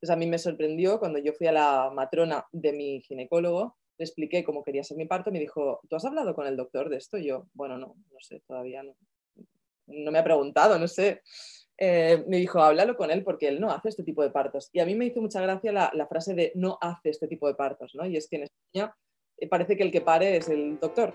Entonces a mí me sorprendió cuando yo fui a la matrona de mi ginecólogo, le expliqué cómo quería ser mi parto, me dijo, ¿tú has hablado con el doctor de esto? Y yo, bueno, no, no sé, todavía no, no me ha preguntado, no sé. Eh, me dijo, háblalo con él porque él no hace este tipo de partos. Y a mí me hizo mucha gracia la, la frase de no hace este tipo de partos, ¿no? Y es que en España eh, parece que el que pare es el doctor.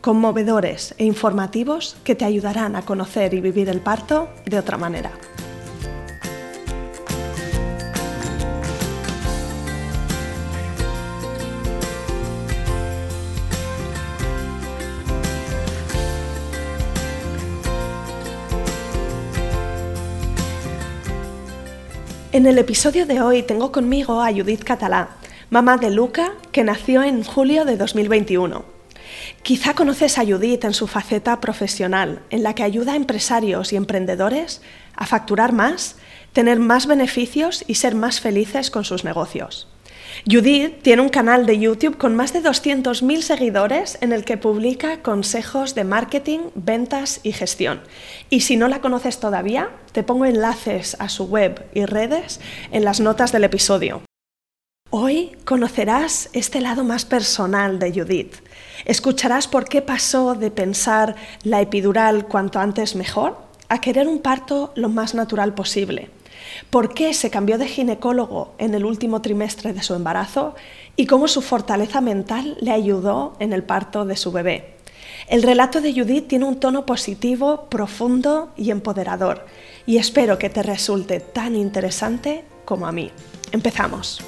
conmovedores e informativos que te ayudarán a conocer y vivir el parto de otra manera. En el episodio de hoy tengo conmigo a Judith Catalá, mamá de Luca, que nació en julio de 2021. Quizá conoces a Judith en su faceta profesional, en la que ayuda a empresarios y emprendedores a facturar más, tener más beneficios y ser más felices con sus negocios. Judith tiene un canal de YouTube con más de 200.000 seguidores en el que publica consejos de marketing, ventas y gestión. Y si no la conoces todavía, te pongo enlaces a su web y redes en las notas del episodio. Hoy conocerás este lado más personal de Judith. Escucharás por qué pasó de pensar la epidural cuanto antes mejor a querer un parto lo más natural posible. Por qué se cambió de ginecólogo en el último trimestre de su embarazo y cómo su fortaleza mental le ayudó en el parto de su bebé. El relato de Judith tiene un tono positivo, profundo y empoderador y espero que te resulte tan interesante como a mí. Empezamos.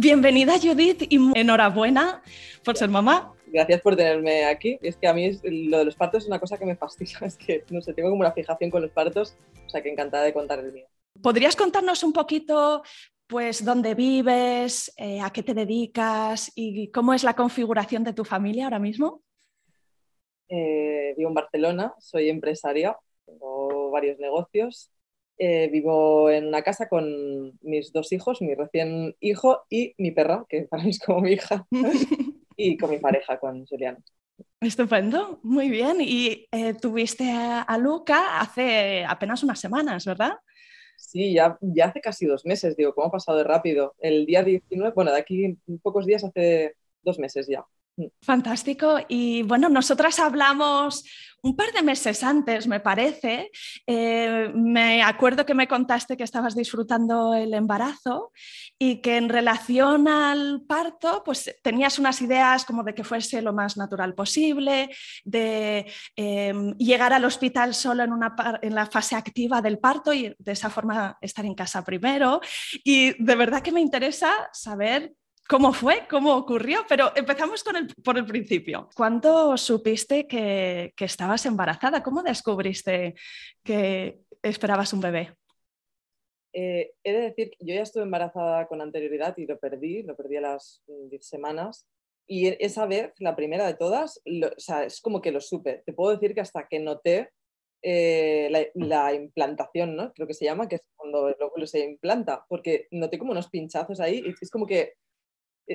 Bienvenida Judith y enhorabuena por ser mamá. Gracias por tenerme aquí. Es que a mí lo de los partos es una cosa que me fastidia. Es que, no sé, tengo como una fijación con los partos, o sea que encantada de contar el mío. ¿Podrías contarnos un poquito pues dónde vives, eh, a qué te dedicas y cómo es la configuración de tu familia ahora mismo? Eh, vivo en Barcelona, soy empresaria, tengo varios negocios eh, vivo en una casa con mis dos hijos, mi recién hijo y mi perra, que para mí es como mi hija, y con mi pareja, con Julián. Estupendo, muy bien. Y eh, tuviste a, Luca hace apenas unas semanas, ¿verdad? Sí, ya, ya hace casi dos meses, digo, ¿cómo ha pasado de rápido? El día 19, bueno, de aquí pocos días, hace dos meses ya. Fantástico. Y bueno, nosotras hablamos un par de meses antes, me parece. Eh, me acuerdo que me contaste que estabas disfrutando el embarazo y que en relación al parto, pues tenías unas ideas como de que fuese lo más natural posible, de em, llegar al hospital solo en, una, en la fase activa del parto y de esa forma estar en casa primero. Y de verdad que me interesa saber cómo fue, cómo ocurrió, pero empezamos por el principio. ¿Cuándo supiste que, estabas embarazada? ¿Cómo descubriste que esperabas un bebé? Eh, he de decir que yo ya estuve embarazada con anterioridad y lo perdí, lo perdí a las 10 semanas. Y e, esa vez, la primera de todas, es como que lo supe. Te puedo decir que hasta que noté eh, la, implantación, ¿no? Creo que se llama, que es cuando el óvulo se implanta, porque noté como unos pinchazos ahí y es como que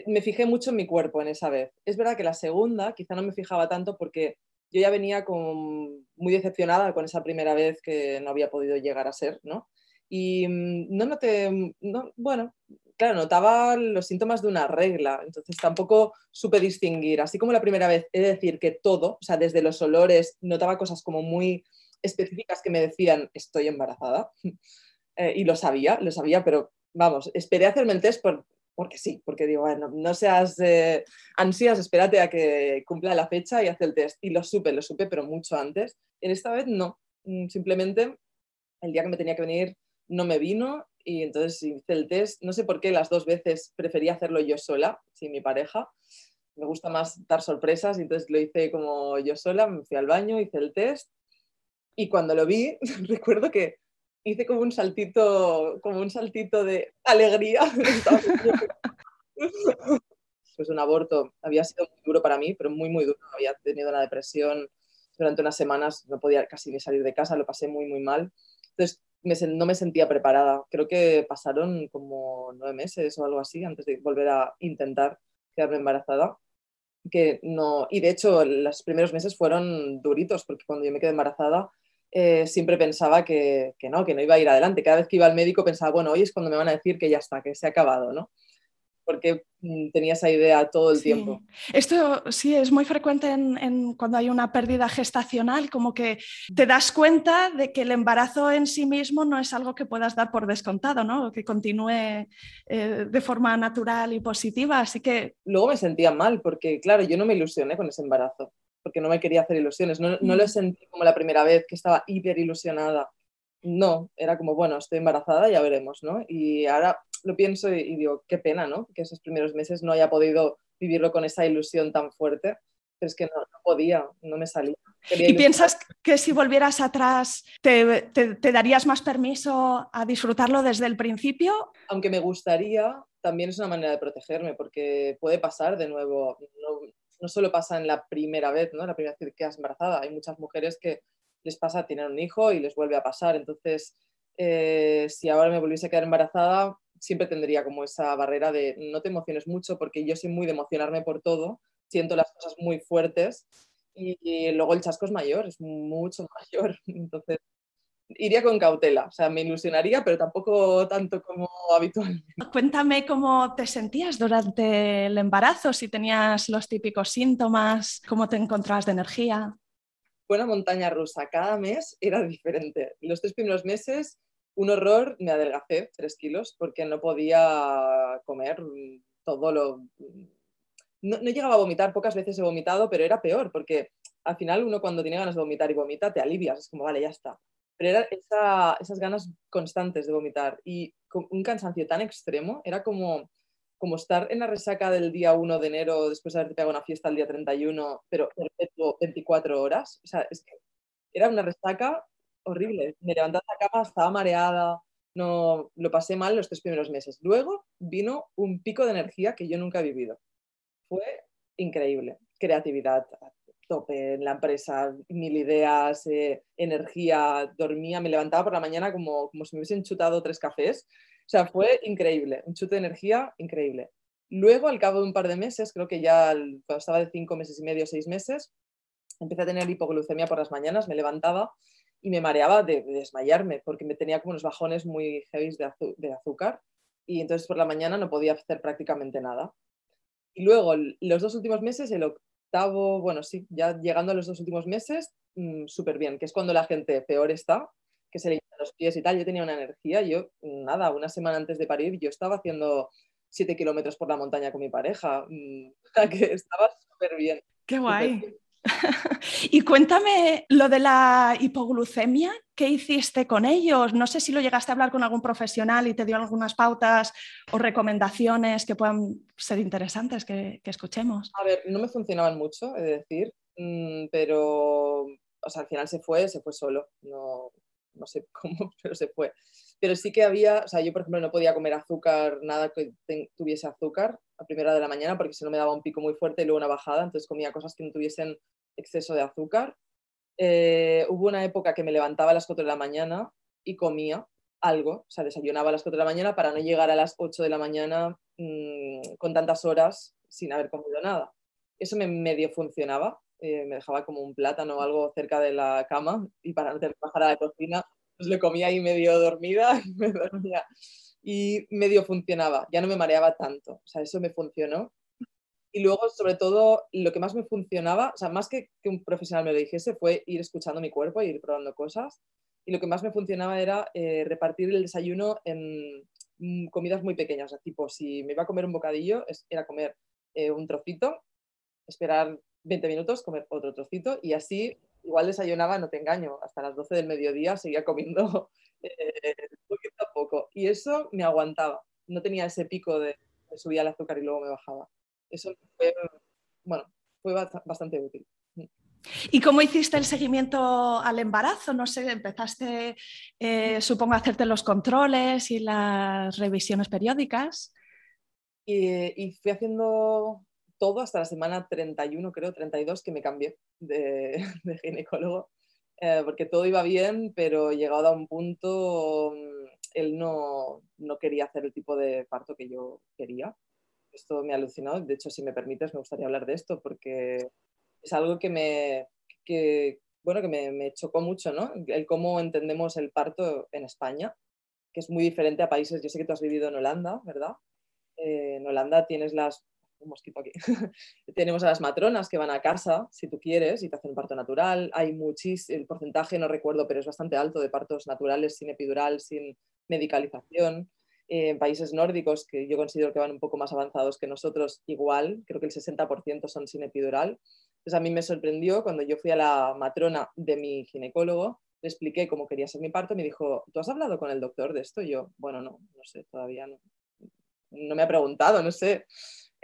me fijé mucho en mi cuerpo en esa vez. Es verdad que la segunda quizá no me fijaba tanto porque yo ya venía muy decepcionada con esa primera vez que no había podido llegar a ser, ¿no? Y mm, no noté, mm, no, bueno, claro, notaba los síntomas de una regla, entonces tampoco supe distinguir, así como la primera vez, he de decir que todo, o sea, desde los olores, notaba cosas como muy específicas que me decían, estoy embarazada, eh, y lo sabía, lo sabía, pero vamos, esperé a hacerme el test por, porque sí, porque digo, bueno, no seas eh, ansias, espérate a que cumpla la fecha y haz el test. Y lo supe, lo supe, pero mucho antes. En esta vez no, mm, simplemente el día que me tenía que venir no me vino y entonces hice el test. No sé por qué las dos veces prefería hacerlo yo sola, sin mi pareja. Me gusta más dar sorpresas, y entonces lo hice como yo sola, me fui al baño, hice el test y cuando lo vi, recuerdo que hice como un saltito, como un saltito de alegría. pues un aborto había sido muy duro para mí, pero muy, muy duro. Había tenido una depresión durante unas semanas, no podía casi ni salir de casa, lo pasé muy, muy mal. Entonces, no me sentía preparada. Creo que pasaron como nueve meses o algo así antes de volver a intentar quedarme embarazada. Que no, y de hecho, los primeros meses fueron duritos, porque cuando yo me quedé embarazada, eh, siempre pensaba que, que, no, que no iba a ir adelante. Cada vez que iba al médico pensaba, bueno, hoy es cuando me van a decir que ya está, que se ha acabado, ¿no? porque mm, tenía esa idea todo el tiempo. Esto sí es muy frecuente en, cuando hay una pérdida gestacional, como que te das cuenta de que el embarazo en sí mismo no es algo que puedas dar por descontado, ¿no? que continúe eh, de forma natural y positiva. Así que... Luego me sentía mal porque, claro, yo no me ilusioné con ese embarazo porque no me quería hacer ilusiones. No, no lo mm. sentí como la primera vez que estaba hiper ilusionada. No, era como, bueno, estoy embarazada, ya veremos, ¿no? Y ahora lo pienso y, digo, qué pena, ¿no? Que esos primeros meses no haya podido vivirlo con esa ilusión tan fuerte. Pero es que no, podía, no me salía. ¿Y piensas que si volvieras atrás te, darías más permiso a disfrutarlo desde el principio? Aunque me gustaría, también es una manera de protegerme, porque puede pasar de nuevo. No, no solo pasa en la primera vez, ¿no? La primera vez que quedas embarazada. Hay muchas mujeres que les pasa tener un hijo y les vuelve a pasar. Entonces, eh, si ahora me volviese a quedar embarazada, siempre tendría como esa barrera de no te emociones mucho porque yo soy muy de emocionarme por todo, siento las cosas muy fuertes y, luego el chasco es mayor, es mucho mayor. Entonces, iría con cautela, o sea, me ilusionaría, pero tampoco tanto como habitualmente. Cuéntame cómo te sentías durante el embarazo, si tenías los típicos síntomas, cómo te encontrabas de energía. Fue una montaña rusa, cada mes era diferente. Los tres primeros meses un horror, me adelgacé tres kilos porque no podía comer todo lo... No, llegaba a vomitar, pocas veces he vomitado, pero era peor porque al final uno cuando tiene ganas de vomitar y vomita, te alivias, es como, vale, ya está. Pero era esas ganas constantes de vomitar y un cansancio tan extremo, era como, como estar en la resaca del día 1 de enero después de haberte pegado una fiesta el día 31, pero perfecto 24 horas. O sea, es que era una resaca horrible. Me levantaba de la cama, estaba mareada, no, lo pasé mal los tres primeros meses. Luego vino un pico de energía que yo nunca he vivido. Fue increíble. Creatividad en la empresa, mil ideas, eh, energía, dormía, me levantaba por la mañana como, como si me hubiesen chutado tres cafés. O sea, fue increíble, un chute de energía increíble. Luego, al cabo de un par de meses, creo que ya cuando estaba de cinco meses y medio, seis meses, empecé a tener hipoglucemia por las mañanas, me levantaba y me mareaba de, desmayarme porque me tenía como unos bajones muy heavy de, azúcar y entonces por la mañana no podía hacer prácticamente nada. Y luego los dos últimos meses, el octavo, bueno, sí, ya llegando a los dos últimos meses, mm, súper bien, que es cuando la gente peor está, que se le llenan los pies y tal. Yo tenía una energía, yo, nada, una semana antes de parir, yo estaba haciendo siete kilómetros por la montaña con mi pareja, mm, que estaba súper bien. Qué guay. y cuéntame lo de la hipoglucemia, ¿qué hiciste con ellos? No sé si lo llegaste a hablar con algún profesional y te dio algunas pautas o recomendaciones que puedan ser interesantes que, escuchemos. A ver, no me funcionaban mucho, es decir, mm, pero o sea, al final se fue, se fue solo, no, no sé cómo, pero se fue. Pero sí que había, o sea, yo por ejemplo no podía comer azúcar, nada que tuviese azúcar a primera de la mañana porque si no me daba un pico muy fuerte y luego una bajada, entonces comía cosas que no tuviesen exceso de azúcar. Eh, hubo una época que me levantaba a las 4 de la mañana y comía algo, o sea, desayunaba a las 4 de la mañana para no llegar a las 8 de la mañana mm, con tantas horas sin haber comido nada. Eso me medio funcionaba, eh, me dejaba como un plátano o algo cerca de la cama y para no tener que bajar a la cocina, pues le comía ahí medio dormida y medio funcionaba, ya no me mareaba tanto, o sea, eso me funcionó. Y luego, sobre todo, lo que más me funcionaba, o sea, más que que un profesional me lo dijese, fue ir escuchando mi cuerpo y ir probando cosas. Y lo que más me funcionaba era eh, repartir el desayuno en mm, comidas muy pequeñas, o sea, tipo, si me iba a comer un bocadillo, era comer eh, un trocito, esperar 20 minutos, comer otro trocito y así igual desayunaba, no te engaño, hasta las 12 del mediodía seguía comiendo eh, poquito a poco. Y eso me aguantaba. No tenía ese pico de, subir el azúcar y luego me bajaba. Eso fue, bueno, fue bastante útil. ¿Y cómo hiciste el seguimiento al embarazo? No sé, empezaste, eh, supongo, a hacerte los controles y las revisiones periódicas. Y, y, fui haciendo todo hasta la semana 31, creo, 32, que me cambié de, de ginecólogo, eh, porque todo iba bien, pero llegado a un punto, mm, él no, no, quería hacer el tipo de parto que yo quería. Esto me ha alucinado. De hecho, si me permites, me gustaría hablar de esto, porque es algo que me, que, bueno, que me, me chocó mucho, ¿no? El cómo entendemos el parto en España, que es muy diferente a países, yo sé que tú has vivido en Holanda, ¿verdad? Eh, en Holanda tienes las un mosquito aquí. Tenemos a las matronas que van a casa, si tú quieres, y te hacen parto natural. Hay muchísimo, el porcentaje no recuerdo, pero es bastante alto de partos naturales sin epidural, sin medicalización. Eh, en países nórdicos, que yo considero que van un poco más avanzados que nosotros, igual, creo que el 60% son sin epidural. Entonces a mí me sorprendió cuando yo fui a la matrona de mi ginecólogo, le expliqué cómo quería ser mi parto, me dijo, ¿tú has hablado con el doctor de esto? Y yo, bueno, no, no sé, todavía no. No me ha preguntado, no sé.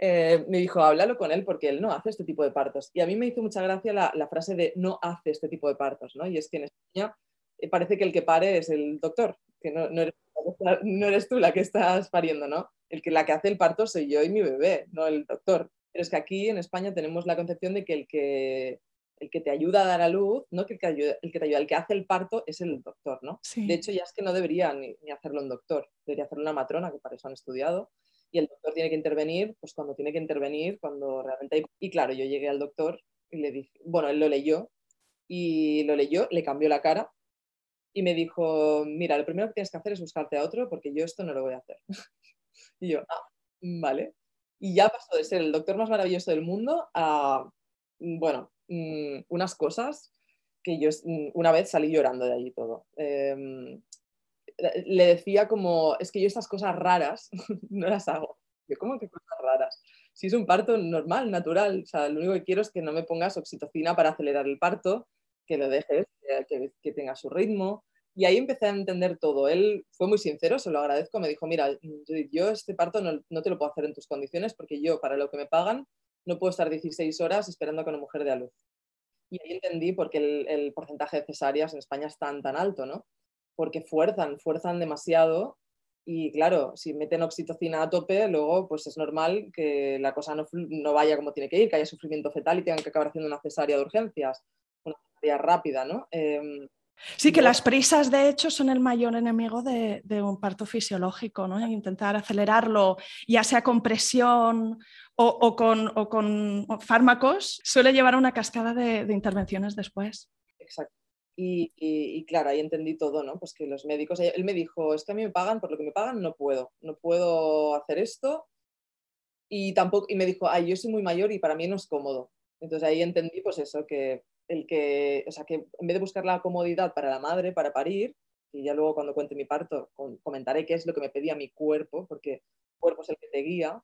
Eh, me dijo, háblalo con él porque él no hace este tipo de partos. Y a mí me hizo mucha gracia la, la frase de no hace este tipo de partos, ¿no? Y es que en España eh, parece que el que pare es el doctor, que no, no, eres, no, eres, tú la que estás pariendo, ¿no? El que, la que hace el parto soy yo y mi bebé, no el doctor. Pero es que aquí en España tenemos la concepción de que el que, el que te ayuda a dar a luz, no que el que, ayuda, el que te ayuda, el que hace el parto es el doctor, ¿no? Sí. De hecho, ya es que no debería ni, ni hacerlo un doctor, debería hacerlo una matrona, que para eso han estudiado y el doctor tiene que intervenir, pues cuando tiene que intervenir, cuando realmente hay... Y claro, yo llegué al doctor y le dije, bueno, él lo leyó y lo leyó, le cambió la cara y me dijo, mira, lo primero que tienes que hacer es buscarte a otro porque yo esto no lo voy a hacer. y yo, ah, vale. Y ya pasó de ser el doctor más maravilloso del mundo a, bueno, mm, unas cosas que yo mm, una vez salí llorando de allí todo. Eh, le decía como, es que yo estas cosas raras no las hago. Yo, ¿cómo que cosas raras? Si es un parto normal, natural, o sea, lo único que quiero es que no me pongas oxitocina para acelerar el parto, que lo dejes, que, tenga su ritmo. Y ahí empecé a entender todo. Él fue muy sincero, se lo agradezco. Me dijo, mira, yo este parto no, no, te lo puedo hacer en tus condiciones porque yo, para lo que me pagan, no puedo estar 16 horas esperando a que una mujer dé a luz. Y ahí entendí por qué el, el porcentaje de cesáreas en España es tan, tan alto, ¿no? Porque fuerzan, fuerzan demasiado y claro, si meten oxitocina a tope, luego pues es normal que la cosa no, no, vaya como tiene que ir, que haya sufrimiento fetal y tengan que acabar haciendo una cesárea de urgencias, una cesárea rápida, ¿no? Eh, Sí, que las prisas, de hecho, son el mayor enemigo de, de un parto fisiológico, ¿no? Intentar acelerarlo, ya sea con presión o, o, con, o con, fármacos, suele llevar a una cascada de, de intervenciones después. Exacto. Y, y, y, claro, ahí entendí todo, ¿no? Pues que los médicos, él me dijo, es que a mí me pagan, por lo que me pagan no puedo, no puedo hacer esto. Y tampoco, y me dijo, ay, yo soy muy mayor y para mí no es cómodo. Entonces ahí entendí, pues eso, que el que, o sea, que en vez de buscar la comodidad para la madre, para parir, y ya luego cuando cuente mi parto comentaré qué es lo que me pedía mi cuerpo, porque el cuerpo es el que te guía.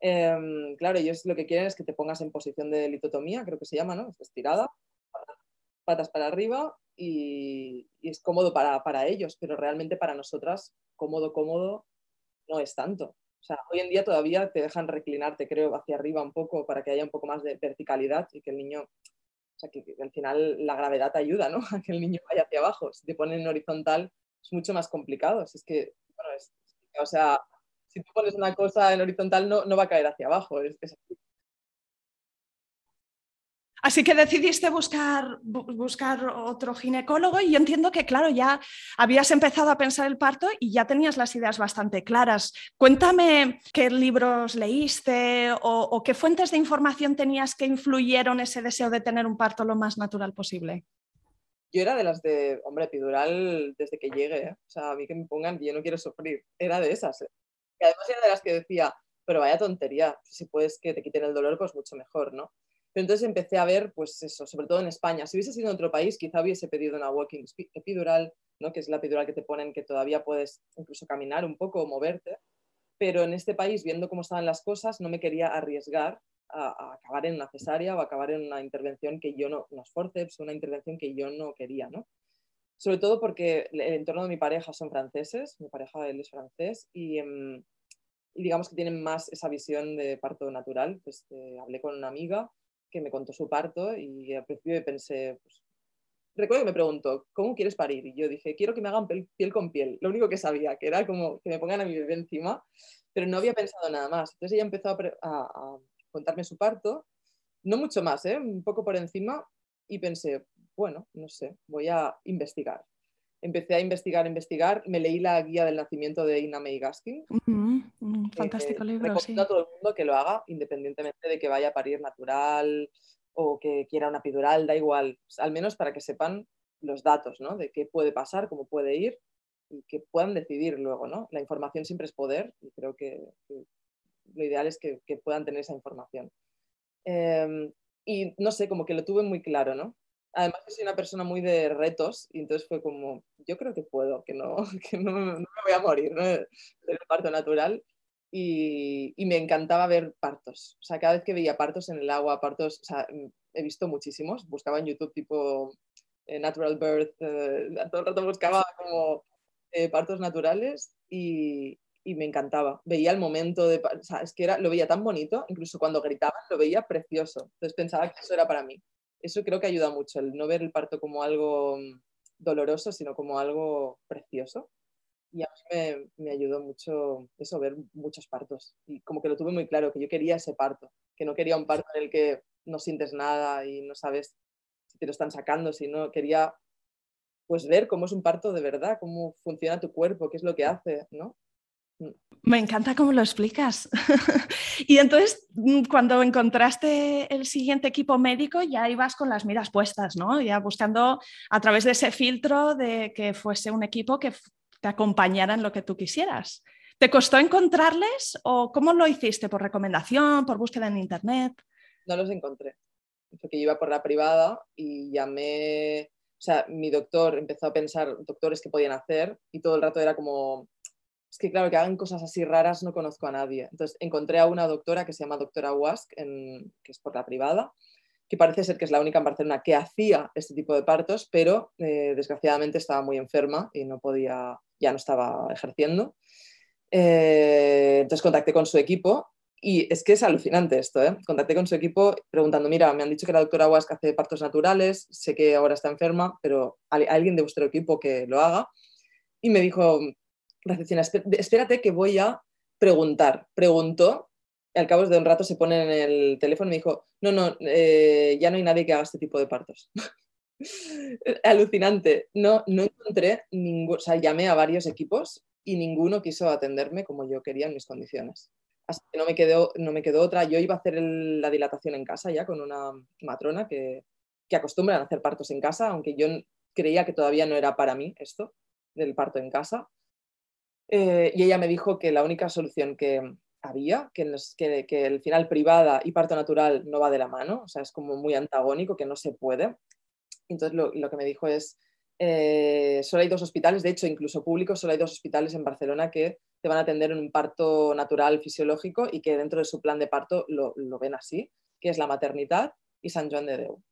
Eh, claro, ellos lo que quieren es que te pongas en posición de litotomía, creo que se llama, ¿no? Estirada, patas para arriba y, es cómodo para, para, ellos, pero realmente para nosotras, cómodo, cómodo, no es tanto. O sea, hoy en día todavía te dejan reclinarte, creo, hacia arriba un poco para que haya un poco más de verticalidad y que el niño, o sea, que, que al final la gravedad te ayuda, ¿no? A que el niño vaya hacia abajo. Si te ponen en horizontal es mucho más complicado. Es que, o sea, si tú pones una cosa en horizontal no, no va a caer hacia abajo. Es, que decidiste buscar, buscar otro ginecólogo y yo entiendo que, claro, ya habías empezado a pensar el parto y ya tenías las ideas bastante claras. Cuéntame qué libros leíste o, qué fuentes de información tenías que influyeron ese deseo de tener un parto lo más natural posible. Yo era de las de, hombre, epidural desde que llegue, ¿eh? o sea, a mí que me pongan, yo no quiero sufrir, era de esas. ¿eh? Además era de las que decía, pero vaya tontería, si puedes que te quiten el dolor, pues mucho mejor, ¿no? Pero entonces empecé a ver, pues eso, sobre todo en España. Si hubiese sido en otro país, quizá hubiese pedido una walking epidural, ¿no? que es la epidural que te ponen que todavía puedes incluso caminar un poco o moverte. Pero en este país, viendo cómo estaban las cosas, no me quería arriesgar a, acabar en una cesárea o acabar en una intervención que yo no, unos forceps, una intervención que yo no quería, ¿no? Sobre todo porque el entorno de mi pareja son franceses, mi pareja él es francés y, em, y digamos que tienen más esa visión de parto natural. Pues eh, hablé con una amiga que me contó su parto y al principio pensé, pues, recuerdo que me preguntó, ¿cómo quieres parir? Y yo dije, quiero que me hagan piel con piel. Lo único que sabía, que era como que me pongan a mi bebé encima, pero no había pensado nada más. Entonces ella empezó a, a, contarme su parto, no mucho más, ¿eh? un poco por encima, y pensé, bueno, no sé, voy a investigar. Empecé a investigar, investigar, me leí la guía del nacimiento de Ina May Gaskin. fantástico libro, Recomiendo a todo el mundo que lo haga, independientemente de que vaya a parir natural o que quiera una epidural, da igual, al menos para que sepan los datos, ¿no? De qué puede pasar, cómo puede ir y que puedan decidir luego, ¿no? La información siempre es poder y creo que, lo ideal es que, puedan tener esa información. Em, y no sé, como que lo tuve muy claro, ¿no? Además, soy una persona muy de retos y entonces fue como, yo creo que puedo, que no, que no, me voy a morir ¿no? del parto natural. Y, y, me encantaba ver partos. O sea, cada vez que veía partos en el agua, partos, o sea, he visto muchísimos. Buscaba en YouTube tipo eh, Natural Birth, eh, todo el rato buscaba como eh, partos naturales y, y, me encantaba. Veía el momento de, o sea, es que era, lo veía tan bonito, incluso cuando gritaban lo veía precioso. Entonces pensaba que eso era para mí eso creo que ayuda mucho, el no ver el parto como algo mm, doloroso, sino como algo precioso. Y a mí me, ayudó mucho eso, ver muchos partos. Y como que lo tuve muy claro, que yo quería ese parto, que no quería un parto en el que no sientes nada y no sabes si te lo están sacando, sino quería pues ver cómo es un parto de verdad, cómo funciona tu cuerpo, qué es lo que hace, ¿no? Me encanta cómo lo explicas. y entonces, mm, cuando encontraste el siguiente equipo médico, ya ibas con las miras puestas, ¿no? Ya buscando a través de ese filtro de que fuese un equipo que te acompañara en lo que tú quisieras. ¿Te costó encontrarles o cómo lo hiciste? ¿Por recomendación, por búsqueda en internet? No los encontré. Porque yo iba por la privada y llamé, o sea, mi doctor empezó a pensar doctores que podían hacer y todo el rato era como, es que claro, que hagan cosas así raras no conozco a nadie. Entonces encontré a una doctora que se llama doctora Wask, que es por la privada, que parece ser que es la única en Barcelona que hacía este tipo de partos, pero eh, desgraciadamente estaba muy enferma y no podía, ya no estaba ejerciendo. Eh, entonces contacté con su equipo y es que es alucinante esto, ¿eh? Contacté con su equipo preguntando, mira, me han dicho que la doctora Wask hace partos naturales, sé que ahora está enferma, pero hay alguien de vuestro equipo que lo haga. Y me dijo, recepción, espérate que voy a preguntar. Preguntó, al cabo de un rato se pone en el teléfono y me dijo, no, no, eh, ya no hay nadie que haga este tipo de partos. Alucinante. No, no encontré ningún, o sea, llamé a varios equipos y ninguno quiso atenderme como yo quería en mis condiciones. Así que no me quedó, no me otra. Yo iba a hacer la dilatación en casa ya con una matrona que, que acostumbran a hacer partos en casa, aunque yo creía que todavía no era para mí esto del parto en casa. Eh, y ella me dijo que la única solución que había, que, que, el final privada y parto natural no va de la mano, o sea, es como muy antagónico, que no se puede. Entonces lo, que me dijo es, eh, solo hay dos hospitales, de hecho incluso públicos, solo hay dos hospitales en Barcelona que te van a atender en un parto natural fisiológico y que dentro de su plan de parto lo, ven así, que es la maternidad y San Juan de Deu.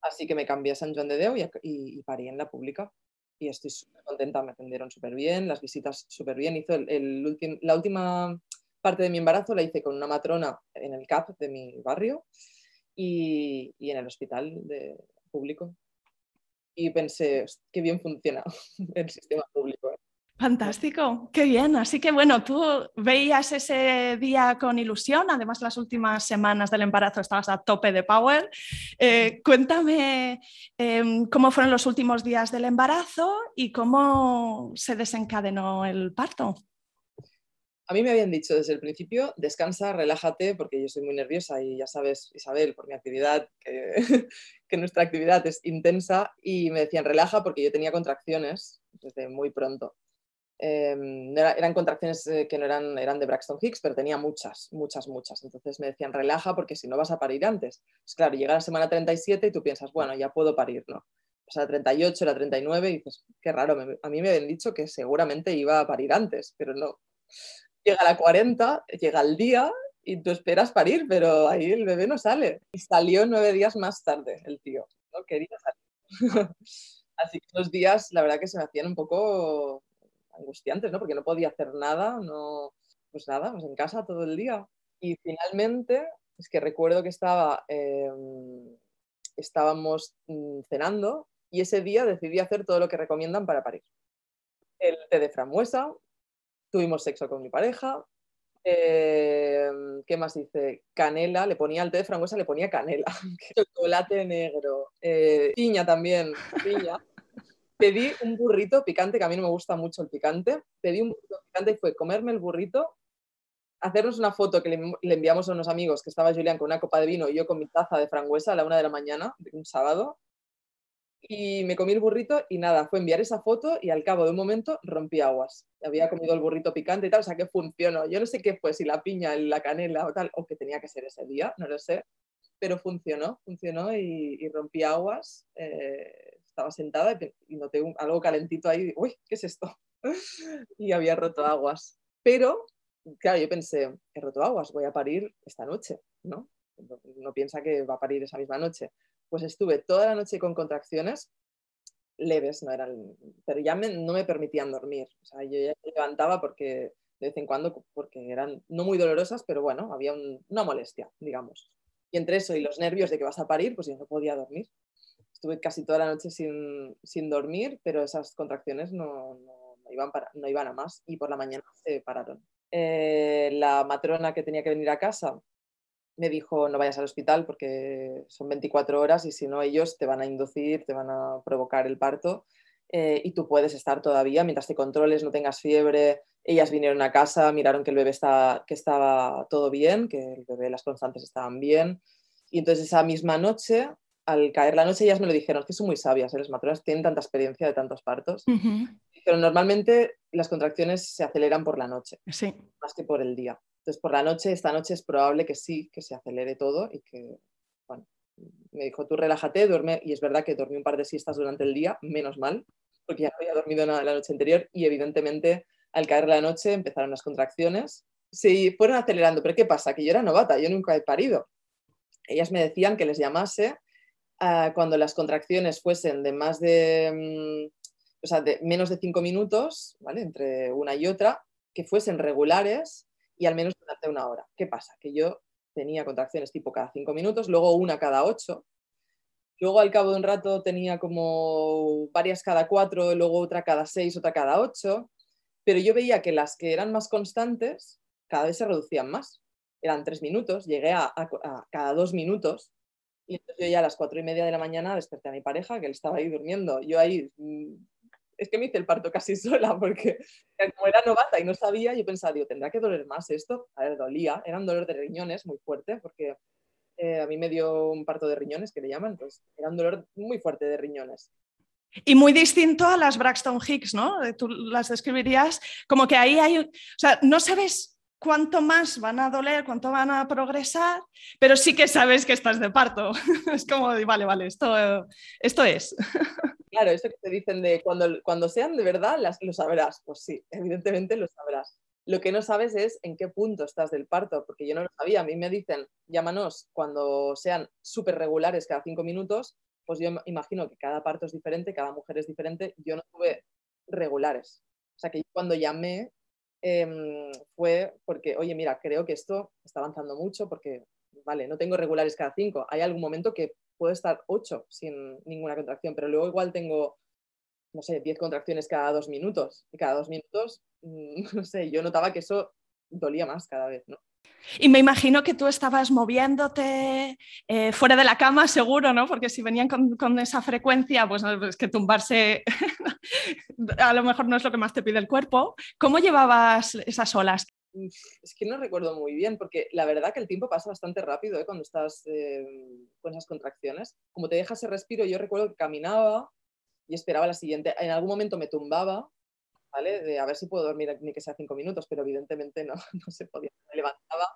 Así que me cambié a San Juan de Deu y, y parí en la pública y estoy súper contenta, me atendieron súper bien, las visitas súper bien. Hizo el, la última parte de mi embarazo la hice con una matrona en el CAP de mi barrio y, y en el hospital de, público. Y pensé, qué bien funciona el sistema público. ¿eh? Fantástico, qué bien. Así que bueno, tú veías ese día con ilusión, además las últimas semanas del embarazo estabas a tope de power. Eh, cuéntame em, cómo fueron los últimos días del embarazo y cómo se desencadenó el parto. A mí me habían dicho desde el principio, descansa, relájate, porque yo soy muy nerviosa y ya sabes, Isabel, por mi actividad, que, que nuestra actividad es intensa, y me decían, relaja, porque yo tenía contracciones desde muy pronto. Em, eran contracciones eh, que no eran, eran de Braxton Hicks, pero tenía muchas, muchas, muchas. Entonces me decían, relaja porque si no vas a parir antes. Pues claro, llega la semana 37 y tú piensas, bueno, ya puedo parir, ¿no? O sea, la 38, la 39 y dices, qué raro, a mí me habían dicho que seguramente iba a parir antes, pero no. Llega la 40, llega el día y tú esperas parir, pero ahí el bebé no sale. Y salió nueve días más tarde el tío, no quería salir. Así que los días, la verdad que se me hacían un poco angustiantes, ¿no? Porque no podía hacer nada, no, pues nada, pues en casa todo el día. Y finalmente, es que recuerdo que estaba, em, estábamos mm, cenando y ese día decidí hacer todo lo que recomiendan para parir. El té de frambuesa, tuvimos sexo con mi pareja, em, ¿Qué más dice? Canela, le ponía al té de frambuesa, le ponía canela. Chocolate negro. Eh, piña también, piña pedí un burrito picante, que a mí no me gusta mucho el picante. Pedí un burrito picante y fue comerme el burrito, hacernos una foto que le, enviamos a unos amigos, que estaba Julián con una copa de vino y yo con mi taza de frangüesa a la una de la mañana, de un sábado. Y me comí el burrito y nada, fue enviar esa foto y al cabo de un momento rompí aguas. Había comido el burrito picante y tal, o sea que funcionó. Yo no sé qué fue, si la piña, la canela o tal, o que tenía que ser ese día, no lo sé, pero funcionó, funcionó y, rompí aguas. Eh, estaba sentada y noté algo calentito ahí, uy, ¿qué es esto? y había roto aguas. Pero, claro, yo pensé, he roto aguas, voy a parir esta noche, ¿no? No piensa que va a parir esa misma noche. Pues estuve toda la noche con contracciones leves, no eran, pero ya no me permitían dormir. O sea, yo ya me levantaba porque de vez en cuando, porque eran no muy dolorosas, pero bueno, había una molestia, digamos. Y entre eso y los nervios de que vas a parir, pues yo no podía dormir estuve casi toda la noche sin, dormir, pero esas contracciones no, iban no iban a más y por la mañana se pararon. Eh, la matrona que tenía que venir a casa me dijo no vayas al hospital porque son 24 horas y si no ellos te van a inducir, te van a provocar el parto eh, y tú puedes estar todavía mientras te controles, no tengas fiebre. Ellas vinieron a casa, miraron que el bebé está, que estaba todo bien, que el bebé, las constantes estaban bien. Y entonces esa misma noche al caer la noche ellas me lo dijeron, es que son muy sabias, ¿eh? las matronas tienen tanta experiencia de tantos partos, pero normalmente las contracciones se aceleran por la noche, más que por el día. Entonces, por la noche, esta noche es probable que sí, que se acelere todo y que, bueno, me dijo, tú relájate, duerme, y es verdad que dormí un par de siestas durante el día, menos mal, porque ya no había dormido nada la noche anterior y evidentemente al caer la noche empezaron las contracciones. Sí, fueron acelerando, pero ¿qué pasa? Que yo era novata, yo nunca he parido. Ellas me decían que les llamase cuando las contracciones fuesen de más de, mm, o sea, de menos de cinco minutos, ¿vale? Entre una y otra, que fuesen regulares y al menos durante una hora. ¿Qué pasa? Que yo tenía contracciones tipo cada cinco minutos, luego una cada ocho, luego al cabo de un rato tenía como varias cada cuatro, luego otra cada seis, otra cada ocho, pero yo veía que las que eran más constantes cada vez se reducían más. Eran tres minutos, llegué a cada dos minutos y entonces yo ya a las cuatro y media de la mañana desperté a mi pareja, que él estaba ahí durmiendo. Yo ahí, mm, es que me hice el parto casi sola, porque como era novata y no sabía, yo pensaba, digo, ¿tendrá que doler más esto? A ver, dolía, era un dolor de riñones muy fuerte, porque eh, a mí me dio un parto de riñones, que le llaman, entonces era un dolor muy fuerte de riñones. Y muy distinto a las Braxton Hicks, ¿no? Tú las describirías como que ahí hay, o sea, no sabes cuánto más van a doler, cuánto van a progresar, pero sí que sabes que estás de parto. es como, vale, vale, esto, esto es. claro, eso que te dicen de cuando, cuando sean de verdad, las, lo sabrás. Pues sí, evidentemente lo sabrás. Lo que no sabes es en qué punto estás del parto, porque yo no lo sabía. A mí me dicen, llámanos cuando sean súper regulares cada cinco minutos, pues yo imagino que cada parto es diferente, cada mujer es diferente. Yo no tuve regulares. O sea que cuando llamé Em, fue porque, oye, mira, creo que esto está avanzando mucho porque, vale, no tengo regulares cada cinco. Hay algún momento que puedo estar ocho sin ninguna contracción, pero luego igual tengo, no sé, diez contracciones cada dos minutos. Y cada dos minutos, no sé, yo notaba que eso dolía más cada vez, ¿no? Y me imagino que tú estabas moviéndote eh, fuera de la cama, seguro, ¿no? Porque si venían con, esa frecuencia, pues es que tumbarse a lo mejor no es lo que más te pide el cuerpo. ¿Cómo llevabas esas olas? es que no recuerdo muy bien, porque la verdad que el tiempo pasa bastante rápido ¿eh? cuando estás eh, con esas contracciones. Como te dejas ese respiro, yo recuerdo que caminaba y esperaba la siguiente. En algún momento me tumbaba, ¿vale? De a ver si puedo dormir ni que sea cinco minutos, pero evidentemente no, no se podía. Me levantaba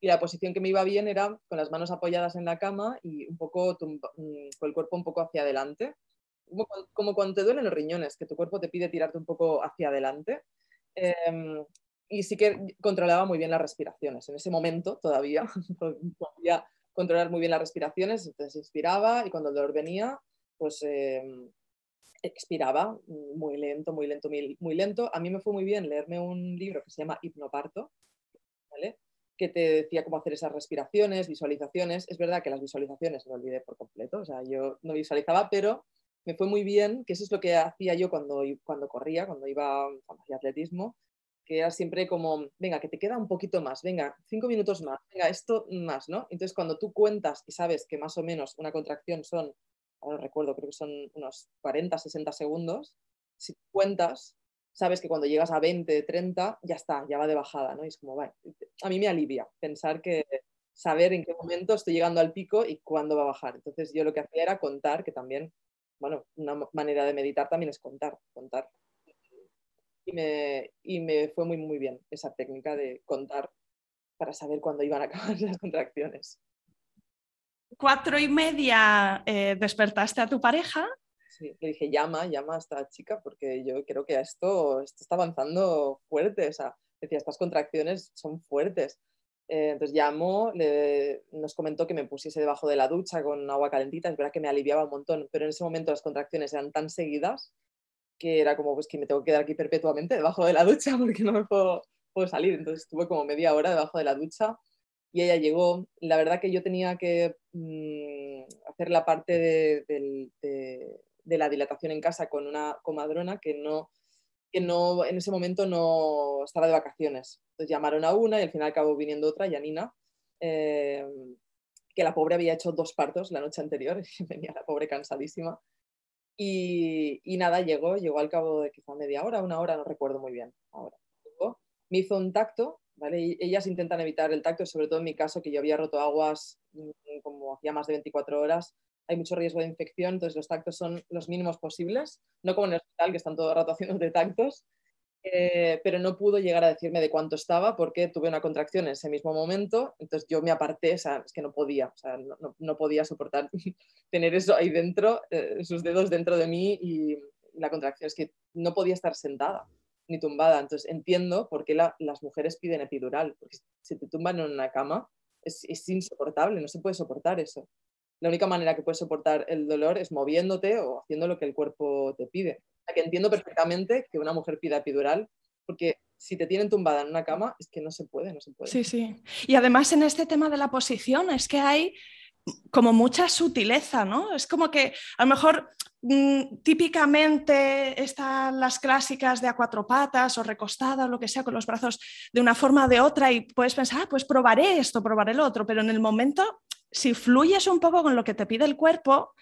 y la posición que me iba bien era con las manos apoyadas en la cama y un poco mm, con el cuerpo un poco hacia adelante. Como, como, cuando te duelen los riñones, que tu cuerpo te pide tirarte un poco hacia adelante. Em, y sí que controlaba muy bien las respiraciones. En ese momento todavía podía controlar muy bien las respiraciones, entonces inspiraba y cuando el dolor venía, pues em, expiraba muy lento, muy lento, muy, lento. A mí me fue muy bien leerme un libro que se llama Hipnoparto, que te decía cómo hacer esas respiraciones, visualizaciones. Es verdad que las visualizaciones me olvidé por completo, o sea, yo no visualizaba, pero me fue muy bien, que eso es lo que hacía yo cuando, cuando corría, cuando iba a atletismo, que era siempre como, venga, que te queda un poquito más, venga, cinco minutos más, venga, esto más, ¿no? Entonces, cuando tú cuentas y sabes que más o menos una contracción son, ahora no recuerdo, creo que son unos 40, 60 segundos, si cuentas, sabes que cuando llegas a 20, 30, ya está, ya va de bajada, ¿no? Y es como, vale, a mí me alivia pensar que saber en qué momento estoy llegando al pico y cuándo va a bajar. Entonces, yo lo que hacía era contar, que también, bueno, una manera de meditar también es contar, contar y me, y me fue muy, muy bien esa técnica de contar para saber cuándo iban a acabar las contracciones. Cuatro y media eh, despertaste a tu pareja. Sí, le dije, llama, llama a esta chica porque yo creo que esto, esto está avanzando fuerte. O sea, decía, estas contracciones son fuertes. Eh, entonces llamó, le, nos comentó que me pusiese debajo de la ducha con agua calentita. Es verdad que me aliviaba un montón, pero en ese momento las contracciones eran tan seguidas que era como, pues que me tengo que quedar aquí perpetuamente debajo de la ducha porque no me puedo, puedo salir. Entonces estuve como media hora debajo de la ducha y ella llegó. La verdad que yo tenía que mm, hacer la parte de, de, la dilatación en casa con una comadrona que no, que no, en ese momento no estaba de vacaciones. Entonces llamaron a una y al final acabó viniendo otra, Yanina, eh, que la pobre había hecho dos partos la noche anterior y venía la pobre cansadísima. Y, nada, llegó, llegó al cabo de quizá media hora, una hora, no recuerdo muy bien ahora. Me hizo un tacto, ellas intentan evitar el tacto, sobre todo en mi caso, que yo había roto aguas mm, como hacía más de 24 horas, hay mucho riesgo de infección, entonces los tactos son los mínimos posibles, no como en el hospital, que están todo el rato haciendo de tactos, eh, pero no pudo llegar a decirme de cuánto estaba porque tuve una contracción en ese mismo momento, entonces yo me aparté, o sea, es que no podía, o sea, no, no, podía soportar tener eso ahí dentro, eh, sus dedos dentro de mí y la contracción, es que no podía estar sentada ni tumbada, entonces entiendo por qué las mujeres piden epidural, porque si te tumban en una cama es, es insoportable, no se puede soportar eso. La única manera que puedes soportar el dolor es moviéndote o haciendo lo que el cuerpo te pide que entiendo perfectamente que una mujer pida epidural, porque si te tienen tumbada en una cama, es que no se puede, no se puede. Sí, sí. Y además en este tema de la posición es que hay como mucha sutileza, ¿no? Es como que a lo mejor mm, típicamente están las clásicas de a cuatro patas o recostada o lo que sea con los brazos de una forma o de otra y puedes pensar, ah, pues probaré esto, probaré lo otro, pero en el momento, si fluyes un poco con lo que te pide el cuerpo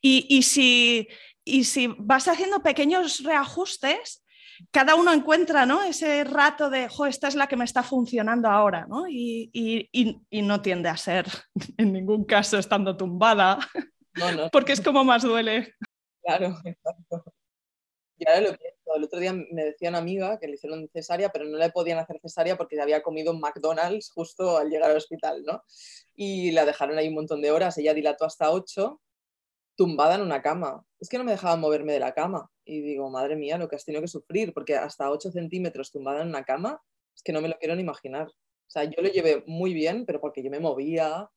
y, y si y si vas haciendo pequeños reajustes, cada uno encuentra ¿no? ese rato de, jo, esta es la que me está funcionando ahora, ¿no? Y, no tiende a ser en ningún caso estando tumbada, porque es como más duele. Claro, exacto. Y ahora lo pienso, el otro día me decía una amiga que le hicieron cesárea, pero no le podían hacer cesárea porque había comido McDonald's justo al llegar al hospital, ¿no? Y la dejaron ahí un montón de horas, ella dilató hasta 8 tumbada en una cama. Es que no me dejaban moverme de la cama. Y digo, madre mía, lo que has tenido que sufrir, porque hasta 8 centímetros tumbada en una cama, es que no me lo quiero ni imaginar. O sea, yo lo llevé muy bien, pero porque yo me movía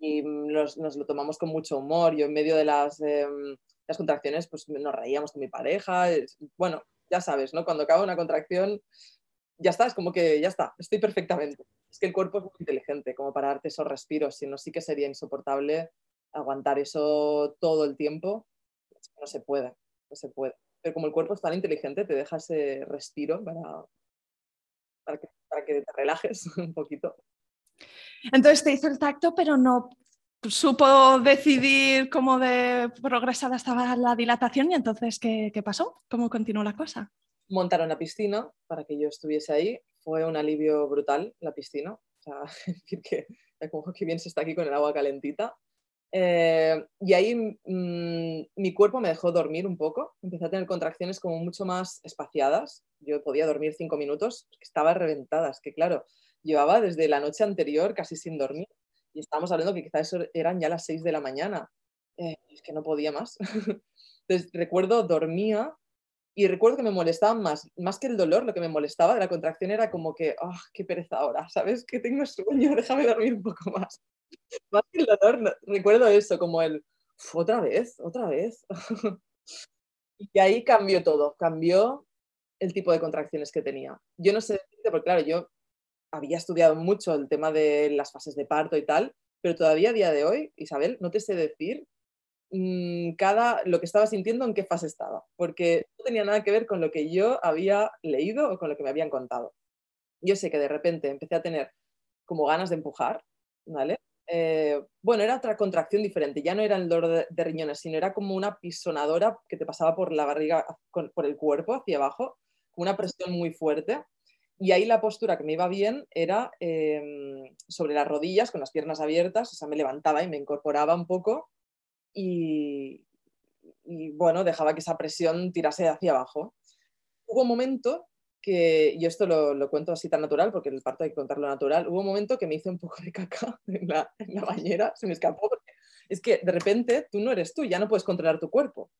y nos, lo tomamos con mucho humor. Yo en medio de las, em, las contracciones, pues nos reíamos con mi pareja. Bueno, ya sabes, ¿no? Cuando acaba una contracción, ya está, es como que ya está, estoy perfectamente. Es que el cuerpo es muy inteligente como para darte esos respiros, si no sí que sería insoportable aguantar eso todo el tiempo, no se puede, se puede. Pero como el cuerpo es tan inteligente, te deja ese respiro para, para, que, para que te relajes un poquito. Entonces te hizo el tacto, pero no supo decidir cómo de progresada estaba la dilatación y entonces, ¿qué, qué pasó? ¿Cómo continuó la cosa? Montaron la piscina para que yo estuviese ahí. fue un alivio brutal la piscina. O sea, decir que, como que bien se está aquí con el agua calentita. Eh, y ahí mm, mi cuerpo me dejó dormir un poco, empecé a tener contracciones como mucho más espaciadas. Yo podía dormir cinco minutos, estaba reventada, es que claro, llevaba desde la noche anterior casi sin dormir y estábamos hablando que quizás eran ya las seis de la mañana. Eh, es que no podía más. Entonces recuerdo, dormía y recuerdo que me molestaba más, más que el dolor, lo que me molestaba de la contracción era como que, ¡ah, qué pereza ahora! ¿Sabes? Que tengo sueño, déjame dormir un poco más. Más que el dolor, recuerdo eso, como el, otra vez, otra vez. y ahí cambió todo, cambió el tipo de contracciones que tenía. Yo no sé, porque claro, yo había estudiado mucho el tema de las fases de parto y tal, pero todavía a día de hoy, Isabel, no te sé decir Mm, cada, lo que estaba sintiendo en qué fase estaba, porque no tenía nada que ver con lo que yo había leído o con lo que me habían contado. Yo sé que de repente empecé a tener como ganas de empujar, ¿vale? Eh, bueno, era otra contracción diferente, ya no era el dolor de, riñones, sino era como una pisonadora que te pasaba por la barriga, por el cuerpo hacia abajo, con una presión muy fuerte. Y ahí la postura que me iba bien era em, sobre las rodillas, con las piernas abiertas, o sea, me levantaba y me incorporaba un poco y, bueno, dejaba que esa presión tirase hacia abajo. Hubo un momento que, y esto lo, cuento así tan natural, porque el parto hay que contarlo natural, hubo un momento que me hice un poco de caca en la, bañera, se me escapó, es que de repente tú no eres tú, ya no puedes controlar tu cuerpo.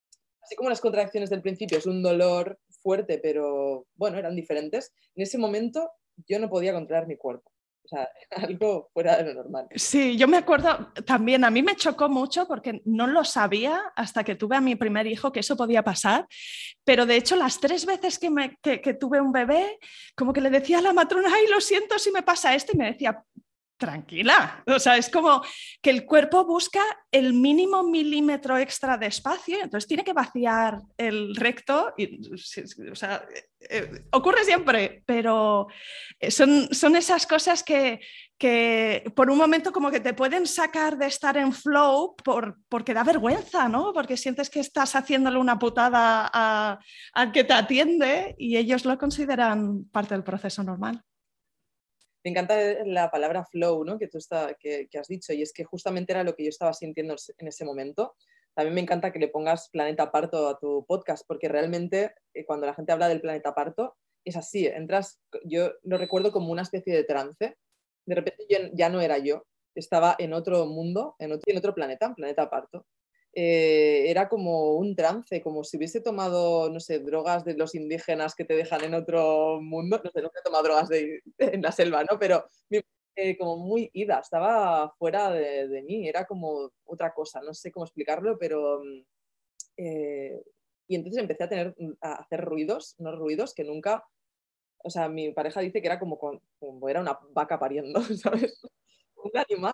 Así como las contracciones del principio es un dolor fuerte, pero bueno, eran diferentes, en ese momento yo no podía controlar mi cuerpo. O sea, algo fuera de lo normal. Sí, yo me acuerdo también, a mí me chocó mucho porque no lo sabía hasta que tuve a mi primer hijo que eso podía pasar, pero de hecho las tres veces que, que, que tuve un bebé, como que le decía a la matrona, ay, lo siento si me pasa esto, y me decía, tranquila. O sea, es como que el cuerpo busca el mínimo milímetro extra de espacio, entonces tiene que vaciar el recto. Y, sea, eh, ocurre siempre, pero eh, son, son esas cosas que, que, por un momento como que te pueden sacar de estar en flow por, porque da vergüenza, ¿no? Porque sientes que estás haciéndole una putada al que te atiende y ellos lo consideran parte del proceso normal. Me encanta la palabra flow, ¿no? Que tú has dicho, y es que justamente era lo que yo estaba sintiendo en ese momento. También me encanta que le pongas planeta parto a tu podcast, porque realmente eh, cuando la gente habla del planeta parto, es así, entras, yo lo recuerdo como una especie de trance, de repente ya no era yo, estaba en otro mundo, en otro, en otro planeta, en planeta parto. Eh, era como un trance, como si hubiese tomado, no sé, drogas de los indígenas que te dejan en otro mundo. No sé, nunca he tomado drogas de, en la selva, ¿no? Pero eh, como muy ida, estaba fuera de, mí, era como otra cosa, no sé cómo explicarlo, pero... Mm, eh, y entonces empecé a, tener, a hacer ruidos, unos ruidos que nunca... O sea, mi pareja dice que era como, como era una vaca pariendo, ¿sabes? Un animal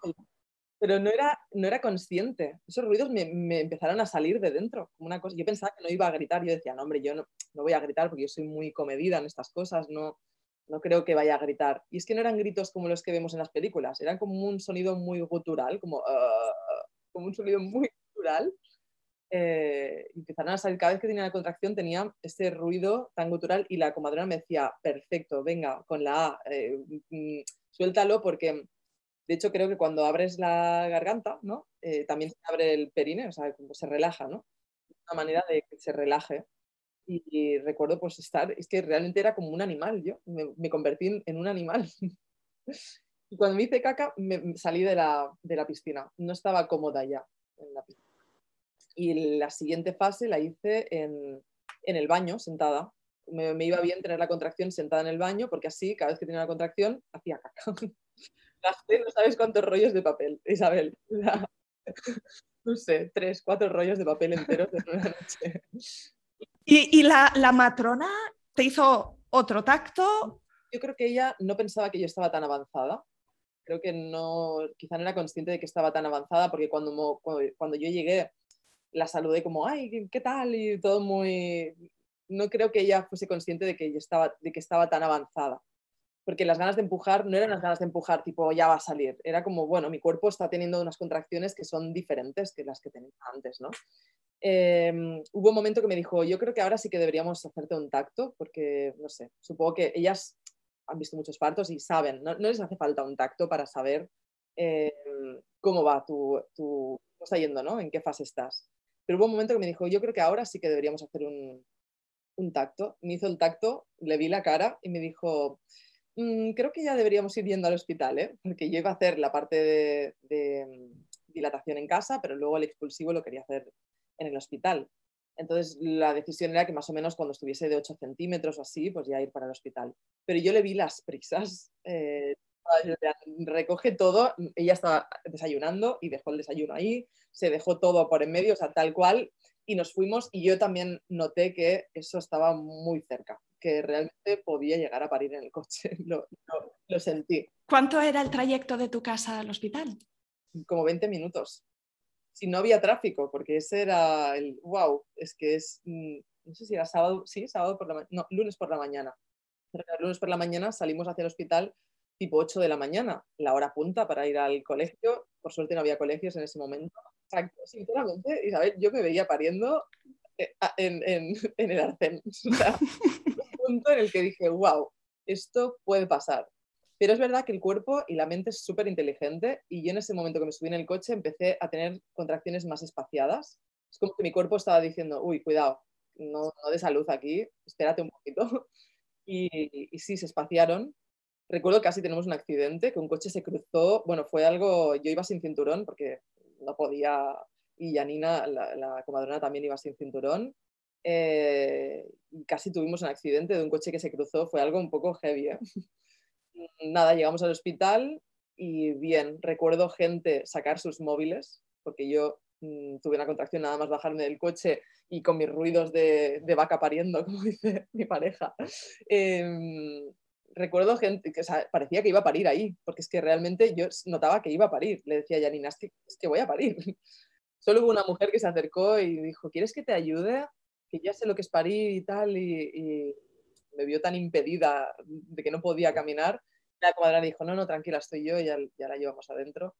pero no era, no era consciente. Esos ruidos me, me, empezaron a salir de dentro. Como una cosa. Yo pensaba que no iba a gritar. Yo decía, no, hombre, yo no, no, voy a gritar porque yo soy muy comedida en estas cosas. No, no creo que vaya a gritar. Y es que no eran gritos como los que vemos en las películas. Eran como un sonido muy gutural, como, uh, como un sonido muy gutural. Eh, empezaron a salir, cada vez que tenía la contracción tenía ese ruido tan gutural y la comadrona me decía, perfecto, venga, con la A, eh, mm, suéltalo porque de hecho, creo que cuando abres la garganta, ¿no? Eh, también se abre el perine, o sea, como se relaja, ¿no? Una manera de que se relaje. Y, recuerdo pues estar, es que realmente era como un animal, yo me, convertí en, un animal. y cuando me hice caca, me, salí de la, de la, piscina, no estaba cómoda ya en la piscina. Y la siguiente fase la hice en, en el baño, sentada. Me, me, iba bien tener la contracción sentada en el baño, porque así, cada vez que tenía la contracción, hacía caca. no sabes cuántos rollos de papel, Isabel. no sé, tres, cuatro rollos de papel enteros de una noche. ¿Y, la, matrona te hizo otro tacto? Yo creo que ella no pensaba que yo estaba tan avanzada. Creo que no, quizá no era consciente de que estaba tan avanzada porque cuando, cuando yo llegué la saludé como, ay, ¿qué tal? Y todo muy... No creo que ella fuese consciente de que, estaba, de que estaba tan avanzada porque las ganas de empujar no eran las ganas de empujar tipo ya va a salir, era como, bueno, mi cuerpo está teniendo unas contracciones que son diferentes que las que tenía antes, ¿no? Em, hubo un momento que me dijo, yo creo que ahora sí que deberíamos hacerte un tacto, porque, no sé, supongo que ellas han visto muchos partos y saben, no, les hace falta un tacto para saber eh, cómo va tu, tu, cómo está yendo, ¿no? En qué fase estás. Pero hubo un momento que me dijo, yo creo que ahora sí que deberíamos hacer un, un tacto. Me hizo el tacto, le vi la cara y me dijo, mm, creo que ya deberíamos ir yendo al hospital, ¿eh? porque yo iba a hacer la parte de, de mm, dilatación en casa, pero luego el expulsivo lo quería hacer en el hospital. Entonces la decisión era que más o menos cuando estuviese de 8 centímetros o así, pues ya ir para el hospital. Pero yo le vi las prisas. Eh, recoge todo, ella estaba desayunando y dejó el desayuno ahí, se dejó todo por en medio, o sea, tal cual, y nos fuimos y yo también noté que eso estaba muy cerca, que realmente podía llegar a parir en el coche, lo, lo sentí. ¿Cuánto era el trayecto de tu casa al hospital? Como 20 minutos si no había tráfico, porque ese era el, wow, es que es, mm, no sé si era sábado, sí, sábado por la no, lunes por la mañana. El lunes por la mañana salimos hacia el hospital tipo 8 de la mañana, la hora punta para ir al colegio. Por suerte no había colegios en ese momento. Exacto, sinceramente, Isabel, yo me veía pariendo eh, en, en, en el arcén. O sea, en el que dije, wow, esto puede pasar. Pero es verdad que el cuerpo y la mente es súper inteligente y yo en ese momento que me subí en el coche empecé a tener contracciones más espaciadas. Es como que mi cuerpo estaba diciendo, uy, cuidado, no, no de salud aquí, espérate un poquito. Y, y, sí, se espaciaron. Recuerdo que casi tenemos un accidente, que un coche se cruzó, bueno, fue algo, yo iba sin cinturón porque no podía, y Janina, la comadrona, también iba sin cinturón. Eh, casi tuvimos un accidente de un coche que se cruzó, fue algo un poco heavy. ¿eh? nada, llegamos al hospital y bien, recuerdo gente sacar sus móviles, porque yo mm, tuve una contracción nada más bajarme del coche y con mis ruidos de, vaca pariendo, como dice mi pareja. Em, recuerdo gente que parecía que iba a parir ahí, porque es que realmente yo notaba que iba a parir. Le decía a Janina, es que, que voy a parir. Solo hubo una mujer que se acercó y dijo, ¿quieres que te ayude? Que ya sé lo que es parir y tal. y me vio tan impedida de que no podía caminar, la comadrona dijo, no, no, tranquila, estoy yo, ya, ya la llevamos adentro.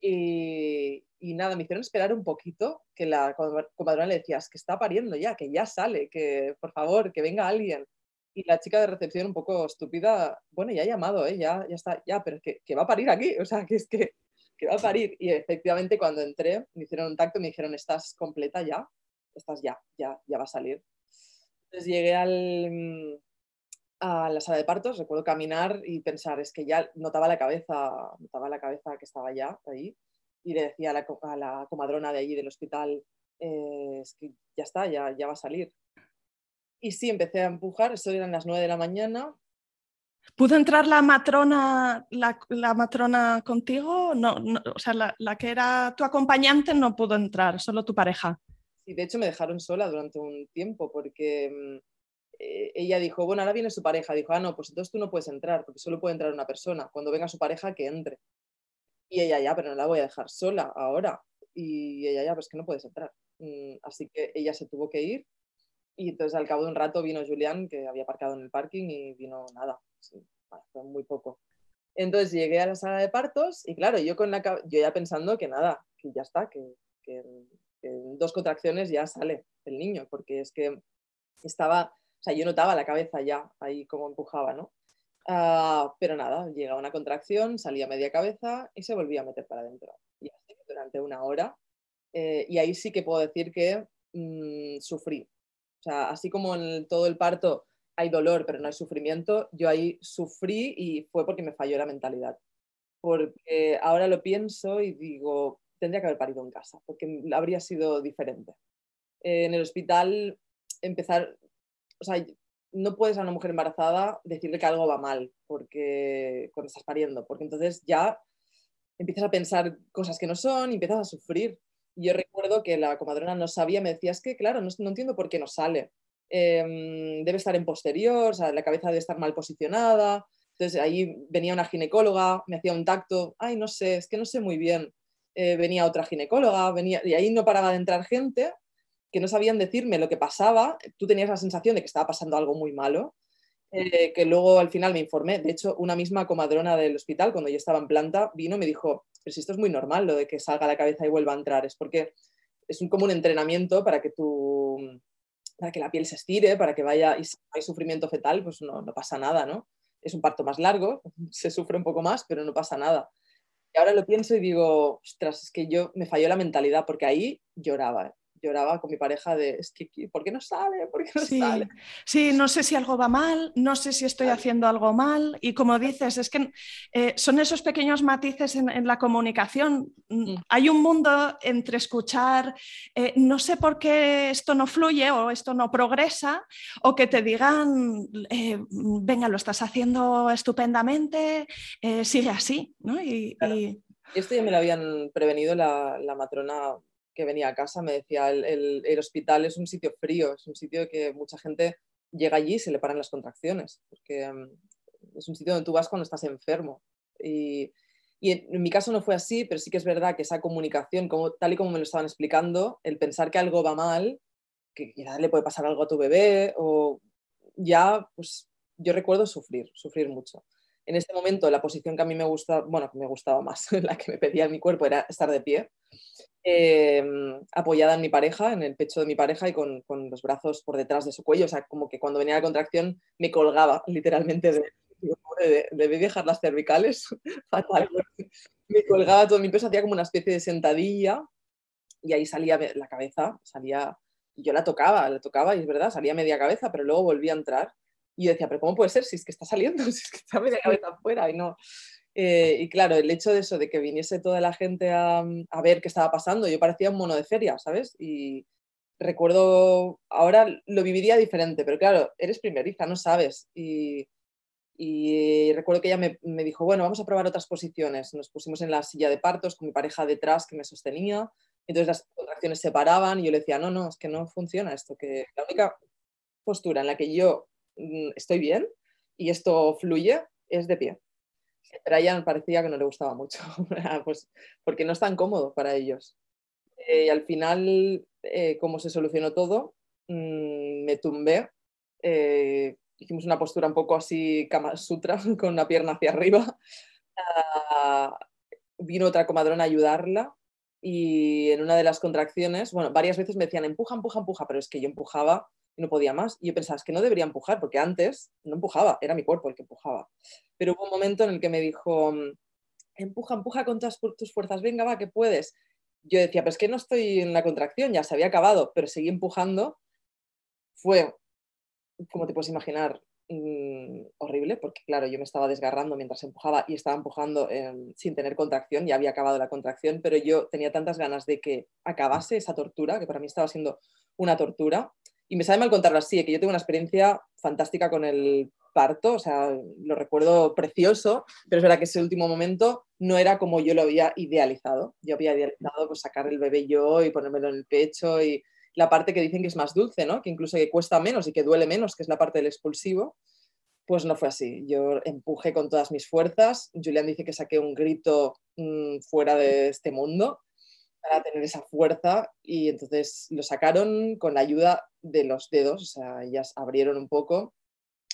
Y, y, nada, me hicieron esperar un poquito, que la comadrona le decía, es que está pariendo ya, que ya sale, que por favor, que venga alguien. Y la chica de recepción, un poco estúpida, bueno, ya ha llamado, ¿eh? ya, ya está, ya, pero es que, que va a parir aquí, o sea, que es que, que va a parir. Y efectivamente cuando entré, me hicieron un tacto y me dijeron, estás completa ya, estás ya, ya, ya va a salir. Entonces llegué al, a la sala de partos, recuerdo caminar y pensar, es que ya notaba la cabeza, notaba la cabeza que estaba ya ahí y le decía a la, comadrona de allí del hospital, eh, es que ya está, ya, ya va a salir. Y sí, empecé a empujar, eso eran las 9 de la mañana. ¿Pudo entrar la matrona, la, matrona contigo? No, o sea, la, que era tu acompañante no pudo entrar, solo tu pareja. Sí, de hecho me dejaron sola durante un tiempo porque mm, eh, ella dijo, bueno, ahora viene su pareja. Dijo, ah, no, pues entonces tú no puedes entrar, porque solo puede entrar una persona. Cuando venga su pareja, que entre. Y ella, ya, pero no la voy a dejar sola ahora. Y ella, ya, pues que no puedes entrar. Mm, así que ella se tuvo que ir. Y entonces al cabo de un rato vino Julián, que había aparcado en el parking, y vino nada. fue muy poco. Entonces llegué a la sala de partos y claro, yo, con la, yo ya pensando que nada, que ya está, que en dos contracciones ya sale el niño, porque es que estaba o sea, yo notaba la cabeza ya ahí como empujaba, ¿no? Uh, pero nada, llega una contracción, salía media cabeza y se volvía a meter para adentro. Y así durante una hora. Eh, y ahí sí que puedo decir que mmm, sufrí. O sea, así como en todo el parto hay dolor, pero no hay sufrimiento, yo ahí sufrí y fue porque me falló la mentalidad. Porque ahora lo pienso y digo, tendría que haber parido en casa, porque habría sido diferente. Eh, en el hospital empezar, o sea, no puedes a una mujer embarazada decirle que algo va mal porque cuando estás pariendo, porque entonces ya empiezas a pensar cosas que no son y empiezas a sufrir. Yo recuerdo que la comadrona no sabía, me decía, es que claro, no, entiendo por qué no sale. Em, debe estar en posterior, o sea, la cabeza debe estar mal posicionada. Entonces ahí venía una ginecóloga, me hacía un tacto, ay, no sé, es que no sé muy bien. Eh, venía otra ginecóloga, venía, y ahí no paraba de entrar gente que no sabían decirme lo que pasaba, tú tenías la sensación de que estaba pasando algo muy malo, eh, que luego al final me informé. De hecho, una misma comadrona del hospital, cuando yo estaba en planta, vino y me dijo, pero si esto es muy normal, lo de que salga la cabeza y vuelva a entrar, es porque es un, como un entrenamiento para que para que la piel se estire, para que vaya y si hay sufrimiento fetal, pues no, no pasa nada, ¿no? es un parto más largo, se sufre un poco más, pero no pasa nada. Y ahora lo pienso y digo, ostras, es que yo me falló la mentalidad porque ahí lloraba. Lloraba con mi pareja de, es que, ¿por qué no sale? ¿Por qué no sí, sale? Sí, no sé si algo va mal, no sé si estoy haciendo algo mal. Y como dices, es que eh, son esos pequeños matices en, la comunicación. Mm. Hay un mundo entre escuchar, eh, no sé por qué esto no fluye o esto no progresa, o que te digan, eh, venga, lo estás haciendo estupendamente, sigue así. ¿no? Y, Esto ya me lo habían prevenido la, la matrona que venía a casa me decía, el, el, hospital es un sitio frío, es un sitio que mucha gente llega allí y se le paran las contracciones, porque mm, es un sitio donde tú vas cuando estás enfermo. Y, y en, mi caso no fue así, pero sí que es verdad que esa comunicación, como, tal y como me lo estaban explicando, el pensar que algo va mal, que ya le puede pasar algo a tu bebé, o ya, pues yo recuerdo sufrir, sufrir mucho. En este momento la posición que a mí me gusta, bueno, que me gustaba más, la que me pedía mi cuerpo era estar de pie Em, apoyada en mi pareja, en el pecho de mi pareja y con, los brazos por detrás de su cuello. O sea, como que cuando venía la contracción me colgaba literalmente de, dejar las cervicales, me colgaba todo mi peso, hacía como una especie de sentadilla y ahí salía la cabeza, salía, yo la tocaba, la tocaba y es verdad, salía media cabeza, pero luego volvía a entrar y yo decía, pero ¿cómo puede ser si es que está saliendo, si es que está media cabeza afuera y no, eh, y claro, el hecho de eso, de que viniese toda la gente a, a, ver qué estaba pasando, yo parecía un mono de feria, ¿sabes? Y recuerdo, ahora lo viviría diferente, pero claro, eres primeriza, no sabes. Y, y recuerdo que ella me, me, dijo, bueno, vamos a probar otras posiciones. Nos pusimos en la silla de partos con mi pareja detrás que me sostenía. Entonces las contracciones se paraban y yo le decía, no, no, es que no funciona esto, que la única postura en la que yo estoy bien y esto fluye es de pie. Ella parecía que no le gustaba mucho, pues porque no es tan cómodo para ellos. Eh, y al final, eh, como se solucionó todo, mmm, me tumbé, eh, hicimos una postura un poco así, Kama Sutra, con una pierna hacia arriba. Uh, vino otra comadrona a ayudarla y en una de las contracciones, bueno, varias veces me decían, empuja, empuja, empuja, pero es que yo empujaba no podía más. Y yo pensaba, es que no debería empujar, porque antes no empujaba, era mi cuerpo el que empujaba. Pero hubo un momento en el que me dijo, empuja, empuja con tus fuerzas, venga, va, que puedes. Yo decía, pero es que no estoy en la contracción, ya se había acabado, pero seguí empujando. Fue, como te puedes imaginar, mm, horrible, porque claro, yo me estaba desgarrando mientras empujaba y estaba empujando em, sin tener contracción, ya había acabado la contracción, pero yo tenía tantas ganas de que acabase esa tortura, que para mí estaba siendo una tortura, y me sabe mal contarlo así, que yo tengo una experiencia fantástica con el parto, o sea, lo recuerdo precioso, pero es verdad que ese último momento no era como yo lo había idealizado. Yo había idealizado pues, sacar el bebé yo y ponérmelo en el pecho y la parte que dicen que es más dulce, ¿no? que incluso que cuesta menos y que duele menos, que es la parte del expulsivo, pues no fue así. Yo empujé con todas mis fuerzas. Julián dice que saqué un grito mmm, fuera de este mundo para tener esa fuerza y entonces lo sacaron con la ayuda de los dedos, o sea, ellas abrieron un poco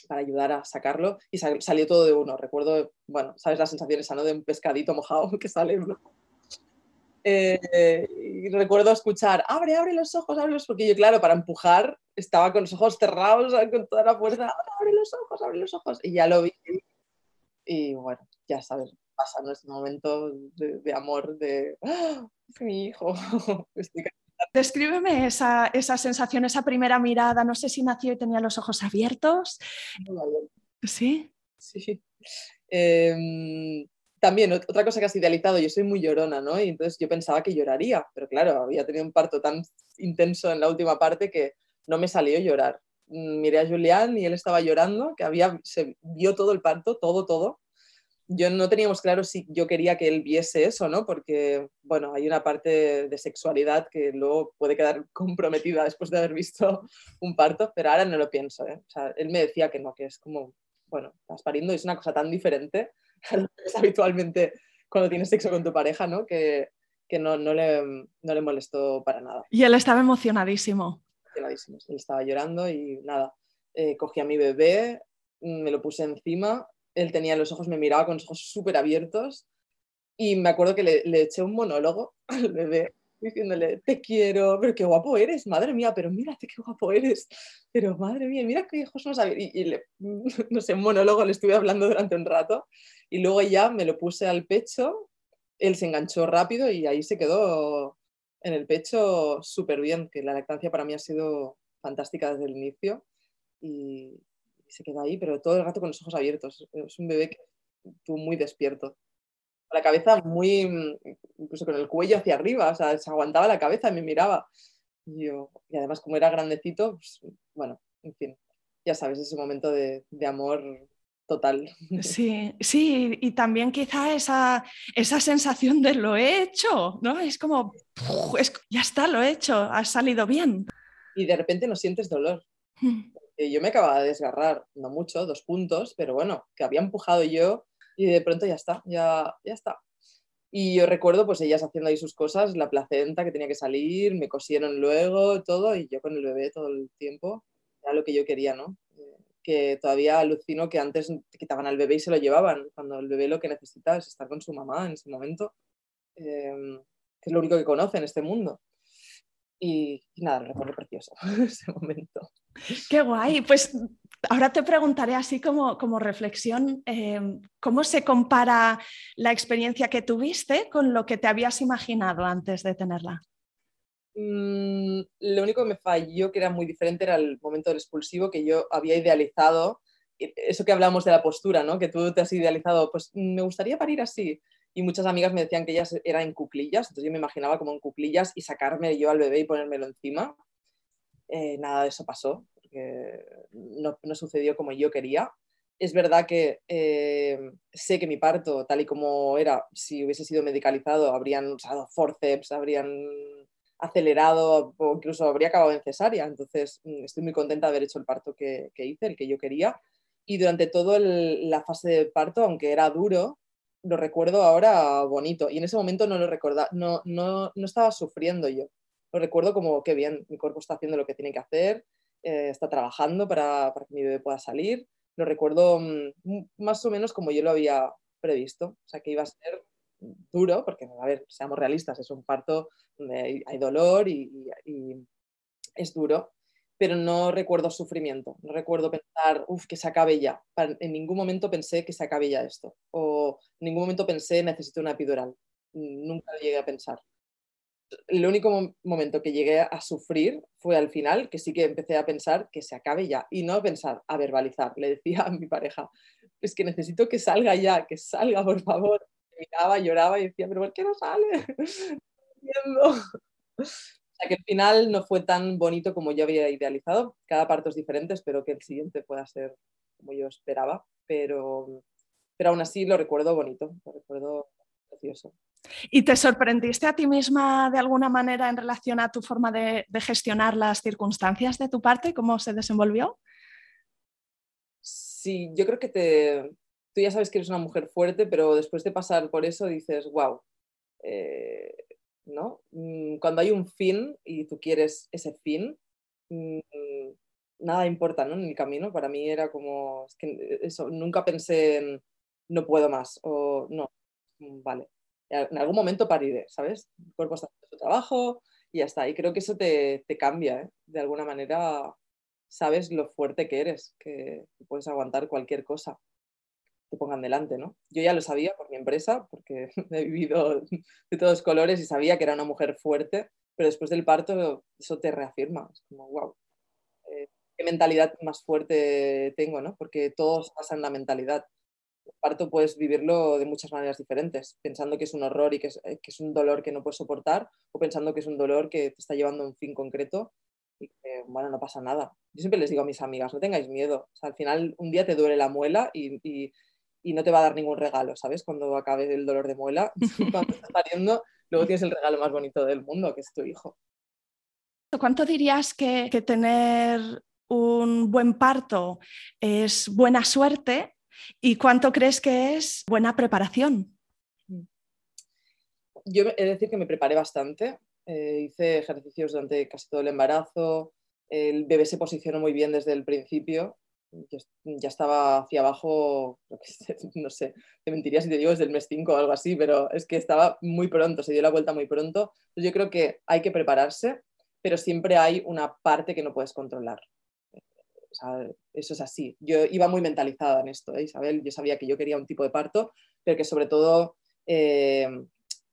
para ayudar a sacarlo y salió todo de uno. Recuerdo, bueno, sabes la sensación esa, ¿no? De un pescadito mojado que sale. Eh, y recuerdo escuchar, abre, abre los ojos, abre los porque yo, claro, para empujar estaba con los ojos cerrados, con toda la fuerza, abre los ojos, abre los ojos, y ya lo vi. Y bueno, ya sabes, pasa nuestro momento de, amor, de ¡Ah! mi hijo. Descríbeme esa, esa, sensación, esa primera mirada. No sé si nació y tenía los ojos abiertos. Sí. Sí. Eh, también, otra cosa que has idealizado, yo soy muy llorona, ¿no? Y entonces yo pensaba que lloraría, pero claro, había tenido un parto tan intenso en la última parte que no me salió llorar. Mm, miré a Julián y él estaba llorando, que había, se vio todo el parto, todo, todo, yo no teníamos claro si yo quería que él viese eso, ¿no? Porque, bueno, hay una parte de sexualidad que luego puede quedar comprometida después de haber visto un parto, pero ahora no lo pienso, ¿eh? O sea, él me decía que no, que es como, bueno, estás pariendo y es una cosa tan diferente a lo que es habitualmente cuando tienes sexo con tu pareja, ¿no? Que, que no, no, le, no le molestó para nada. Y él estaba emocionadísimo. Emocionadísimo, él estaba llorando y nada, eh, cogí a mi bebé, me lo puse encima él tenía los ojos, me miraba con los ojos súper abiertos y me acuerdo que le, eché un monólogo al bebé diciéndole, te quiero, pero qué guapo eres, madre mía, pero mírate qué guapo eres, pero madre mía, mira qué hijos no sabía. Y, le, no sé, un monólogo le estuve hablando durante un rato y luego ya me lo puse al pecho, él se enganchó rápido y ahí se quedó en el pecho súper bien, que la lactancia para mí ha sido fantástica desde el inicio y se quedó ahí, pero todo el rato con los ojos abiertos. Es un bebé que estuvo muy despierto la cabeza muy, incluso con el cuello hacia arriba, o sea, se aguantaba la cabeza y me miraba. Y, yo, y además, como era grandecito, pues, bueno, en fin, ya sabes, ese momento de, amor total. Sí, sí, y también quizá esa, esa sensación de lo he hecho, ¿no? Es como, ya está, lo he hecho, ha salido bien. Y de repente no sientes dolor. Mm. Yo me acababa de desgarrar, no mucho, dos puntos, pero bueno, que había empujado yo y de pronto ya está, ya, ya está. Y yo recuerdo pues ellas haciendo ahí sus cosas, la placenta que tenía que salir, me cosieron luego, todo, y yo con el bebé todo el tiempo, era lo que yo quería, ¿no? Eh, que todavía alucino que antes te quitaban al bebé y se lo llevaban, cuando el bebé lo que necesita es estar con su mamá en ese momento, em, que es lo único que conoce en este mundo. Y, y nada, lo recuerdo precioso ese momento. Qué guay. Pues ahora te preguntaré así como, como reflexión, eh, ¿cómo se compara la experiencia que tuviste con lo que te habías imaginado antes de tenerla? Mm, lo único que me falló, que era muy diferente, era el momento del expulsivo que yo había idealizado. Eso que hablamos de la postura, ¿no? Que tú te has idealizado, pues me gustaría parir así. Y muchas amigas me decían que ellas eran en cuclillas, entonces yo me imaginaba como en cuclillas y sacarme yo al bebé y ponérmelo encima. Eh, nada de eso pasó no, sucedió como yo quería. Es verdad que eh, sé que mi parto, tal y como era, si hubiese sido medicalizado, habrían usado forceps, habrían acelerado o incluso habría acabado en cesárea. Entonces, mm, estoy muy contenta de haber hecho el parto que, hice, el que yo quería. Y durante toda la fase de parto, aunque era duro, lo recuerdo ahora bonito. Y en ese momento no lo recordaba, no, no, no estaba sufriendo yo. Lo recuerdo como, qué bien, mi cuerpo está haciendo lo que tiene que hacer, eh, está trabajando para, para, que mi bebé pueda salir. Lo recuerdo mm, más o menos como yo lo había previsto, o sea que iba a ser duro, porque, a ver, seamos realistas, es un parto donde hay, dolor y, es duro, pero no recuerdo sufrimiento, no recuerdo pensar, uff, que se acabe ya. En ningún momento pensé que se acabe ya esto, o en ningún momento pensé necesito una epidural, nunca lo llegué a pensar el único momento que llegué a sufrir fue al final, que sí que empecé a pensar que se acabe ya y no a pensar, a verbalizar. Le decía a mi pareja, es que necesito que salga ya, que salga, por favor. miraba, lloraba y decía, pero ¿por qué no sale? O sea que el final no fue tan bonito como yo había idealizado. Cada parto es diferente, espero que el siguiente pueda ser como yo esperaba, pero, pero aún así lo recuerdo bonito, lo recuerdo precioso. ¿Y te sorprendiste a ti misma de alguna manera en relación a tu forma de, gestionar las circunstancias de tu parte cómo se desenvolvió? Sí, yo creo que te, tú ya sabes que eres una mujer fuerte, pero después de pasar por eso dices, wow, eh, ¿no? Mm, cuando hay un fin y tú quieres ese fin, mm, nada importa, ¿no? En el camino, para mí era como, que eso, nunca pensé en no puedo más o no, mm, vale, en algún momento pariré, ¿sabes? El cuerpo está haciendo su trabajo y ya está. Y creo que eso te, cambia, ¿eh? De alguna manera sabes lo fuerte que eres, que puedes aguantar cualquier cosa que pongan delante, ¿no? Yo ya lo sabía por mi empresa, porque he vivido de todos colores y sabía que era una mujer fuerte, pero después del parto eso te reafirma. Es como, wow, eh, qué mentalidad más fuerte tengo, ¿no? Porque todo se basa en la mentalidad parto puedes vivirlo de muchas maneras diferentes, pensando que es un horror y que es, eh, que es, un dolor que no puedes soportar o pensando que es un dolor que te está llevando a un fin concreto y que, bueno, no pasa nada. Yo siempre les digo a mis amigas, no tengáis miedo. al final un día te duele la muela y, y, y, no te va a dar ningún regalo, ¿sabes? Cuando acabe el dolor de muela, cuando estás pariendo, luego tienes el regalo más bonito del mundo, que es tu hijo. ¿Cuánto dirías que, que tener un buen parto es buena suerte ¿Y cuánto crees que es buena preparación? Yo he de decir que me preparé bastante. Eh, hice ejercicios durante casi todo el embarazo. El bebé se posicionó muy bien desde el principio. Ya estaba hacia abajo, no sé, te mentiría si te digo desde el mes 5 o algo así, pero es que estaba muy pronto, se dio la vuelta muy pronto. Yo creo que hay que prepararse, pero siempre hay una parte que no puedes controlar. eso es así. Yo iba muy mentalizada en esto, ¿eh, Isabel. Yo sabía que yo quería un tipo de parto, pero que sobre todo eh,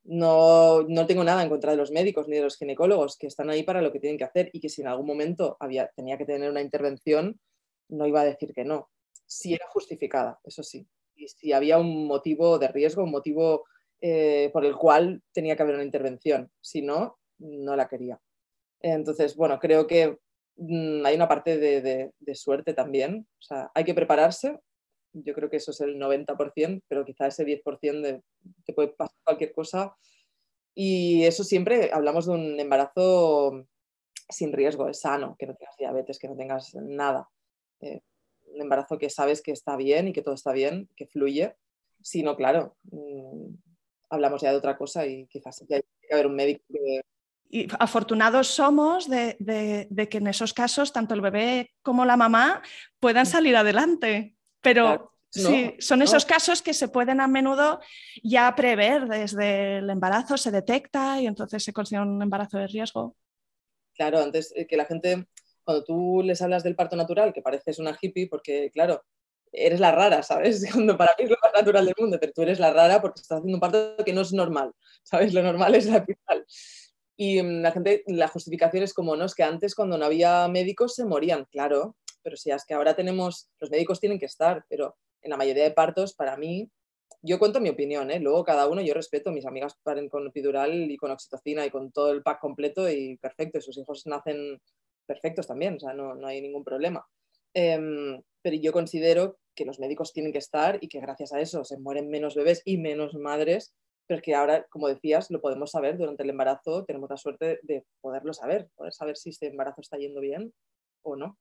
no, no, tengo nada en contra de los médicos ni de los ginecólogos, que están ahí para lo que tienen que hacer y que si en algún momento había, tenía que tener una intervención, no iba a decir que no. Si era justificada, eso sí. Y si había un motivo de riesgo, un motivo eh, por el cual tenía que haber una intervención. Si no, no la quería. Entonces, bueno, creo que mm, hay una parte de, de, suerte también. O sea, hay que prepararse. Yo creo que eso es el 90%, pero quizá ese 10% de, te puede pasar cualquier cosa. Y eso siempre hablamos de un embarazo sin riesgo, es sano, que no tengas diabetes, que no tengas nada. Eh, un embarazo que sabes que está bien y que todo está bien, que fluye. Si no, claro, mm, hablamos ya de otra cosa y quizás hay que haber un médico Y afortunados somos de, que en esos casos tanto el bebé como la mamá puedan mm. salir adelante. Pero sí, son esos casos que se pueden a menudo ya prever desde el embarazo, se detecta y entonces se considera un embarazo de riesgo. Claro, antes eh, que la gente cuando tú les hablas del parto natural, que pareces una hippie, porque claro, eres la rara, ¿sabes? Cuando para mí es lo más natural del mundo, pero tú eres la rara porque estás haciendo un parto que no es normal, ¿sabes? Lo normal es la epidural. Y mm, la gente, la justificación es como, no, es que antes cuando no había médicos se morían, claro, pero si es que ahora tenemos, los médicos tienen que estar, pero en la mayoría de partos, para mí, yo cuento mi opinión, ¿eh? luego cada uno, yo respeto, mis amigas paren con epidural y con oxitocina y con todo el pack completo y perfecto, y sus hijos nacen perfectos también, o sea, no, no hay ningún problema. Em, pero yo considero que los médicos tienen que estar y que gracias a eso se mueren menos bebés y menos madres, pero que ahora, como decías, lo podemos saber durante el embarazo, tenemos la suerte de poderlo saber, poder saber si este embarazo está yendo bien o no.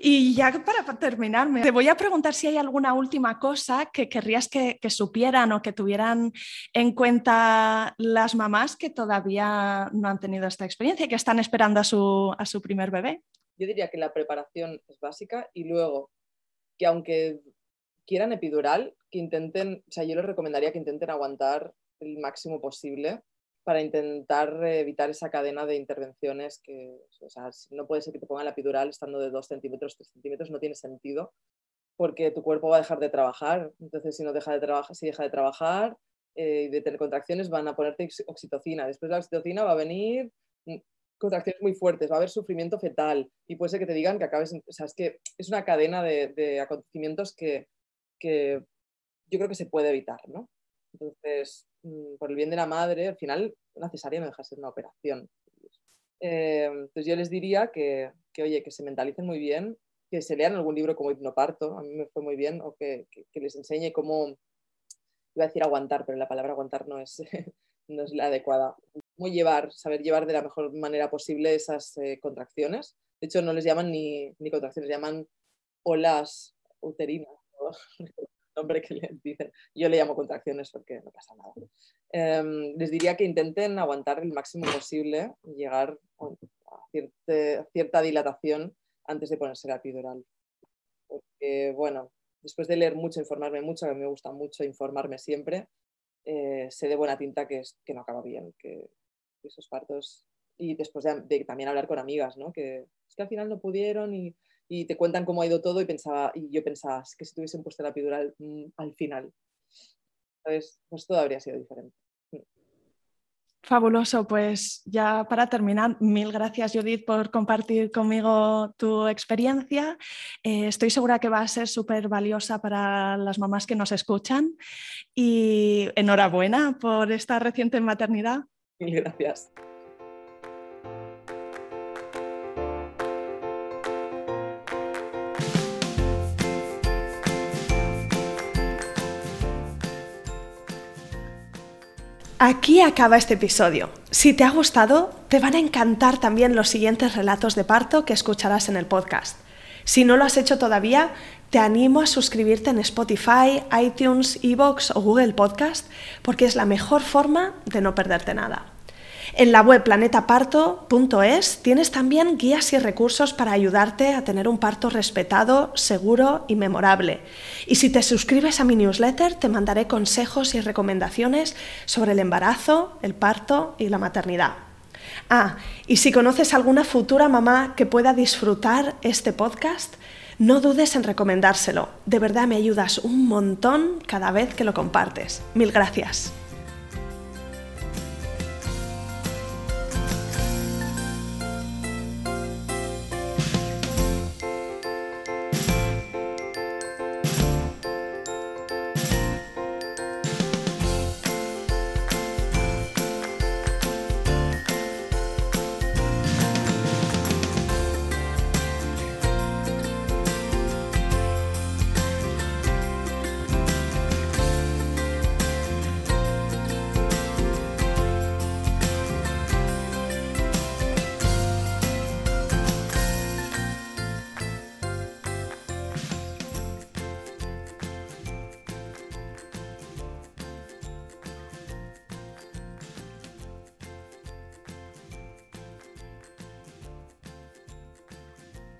Y ya para terminar, te voy a preguntar si hay alguna última cosa que querrías que, supieran o que tuvieran en cuenta las mamás que todavía no han tenido esta experiencia y que están esperando a su, a su primer bebé. Yo diría que la preparación es básica y luego que aunque quieran epidural, que intenten, o sea, yo les recomendaría que intenten aguantar el máximo posible para intentar evitar esa cadena de intervenciones que, o sea, no puede ser que te pongan la epidural estando de 2 centímetros, 3 centímetros, no tiene sentido, porque tu cuerpo va a dejar de trabajar. Entonces, si no deja de trabajar, si deja de trabajar eh, y de tener contracciones, van a ponerte oxitocina. Después de la oxitocina va a venir mm, contracciones muy fuertes, va a haber sufrimiento fetal y puede ser que te digan que acabes, o sea, es que es una cadena de, de acontecimientos que, que yo creo que se puede evitar, ¿no? Entonces, por el bien de la madre, al final la cesárea no deja de ser una operación. Eh, entonces yo les diría que, que, oye, que se mentalicen muy bien, que se lean algún libro como Hipnoparto, a mí me fue muy bien, o que, que, les enseñe cómo, iba a decir aguantar, pero la palabra aguantar no es, no es la adecuada. Cómo llevar, saber llevar de la mejor manera posible esas eh, contracciones. De hecho, no les llaman ni, ni contracciones, llaman olas uterinas. nombre que les dicen. Yo le llamo contracciones porque no pasa nada. Em, les diría que intenten aguantar el máximo posible llegar a cierta, dilatación antes de ponerse la epidural. Porque, bueno, después de leer mucho, informarme mucho, a mí me gusta mucho informarme siempre, eh, sé de buena tinta que, es, que no acaba bien, que esos partos... Y después de, también hablar con amigas, ¿no? Que es que al final no pudieron y y te cuentan cómo ha ido todo y pensaba y yo pensaba que si tuviesen puesto la epidural mm, al final pues todo habría sido diferente mm. Fabuloso, pues ya para terminar, mil gracias Judith por compartir conmigo tu experiencia. Eh, estoy segura que va a ser súper valiosa para las mamás que nos escuchan y enhorabuena por esta reciente maternidad. Mil gracias. Aquí acaba este episodio. Si te ha gustado, te van a encantar también los siguientes relatos de parto que escucharás en el podcast. Si no lo has hecho todavía, te animo a suscribirte en Spotify, iTunes, Evox o Google Podcast porque es la mejor forma de no perderte nada. En la web planetaparto.es tienes también guías y recursos para ayudarte a tener un parto respetado, seguro y memorable. Y si te suscribes a mi newsletter, te mandaré consejos y recomendaciones sobre el embarazo, el parto y la maternidad. Ah, y si conoces alguna futura mamá que pueda disfrutar este podcast, no dudes en recomendárselo. De verdad me ayudas un montón cada vez que lo compartes. Mil gracias.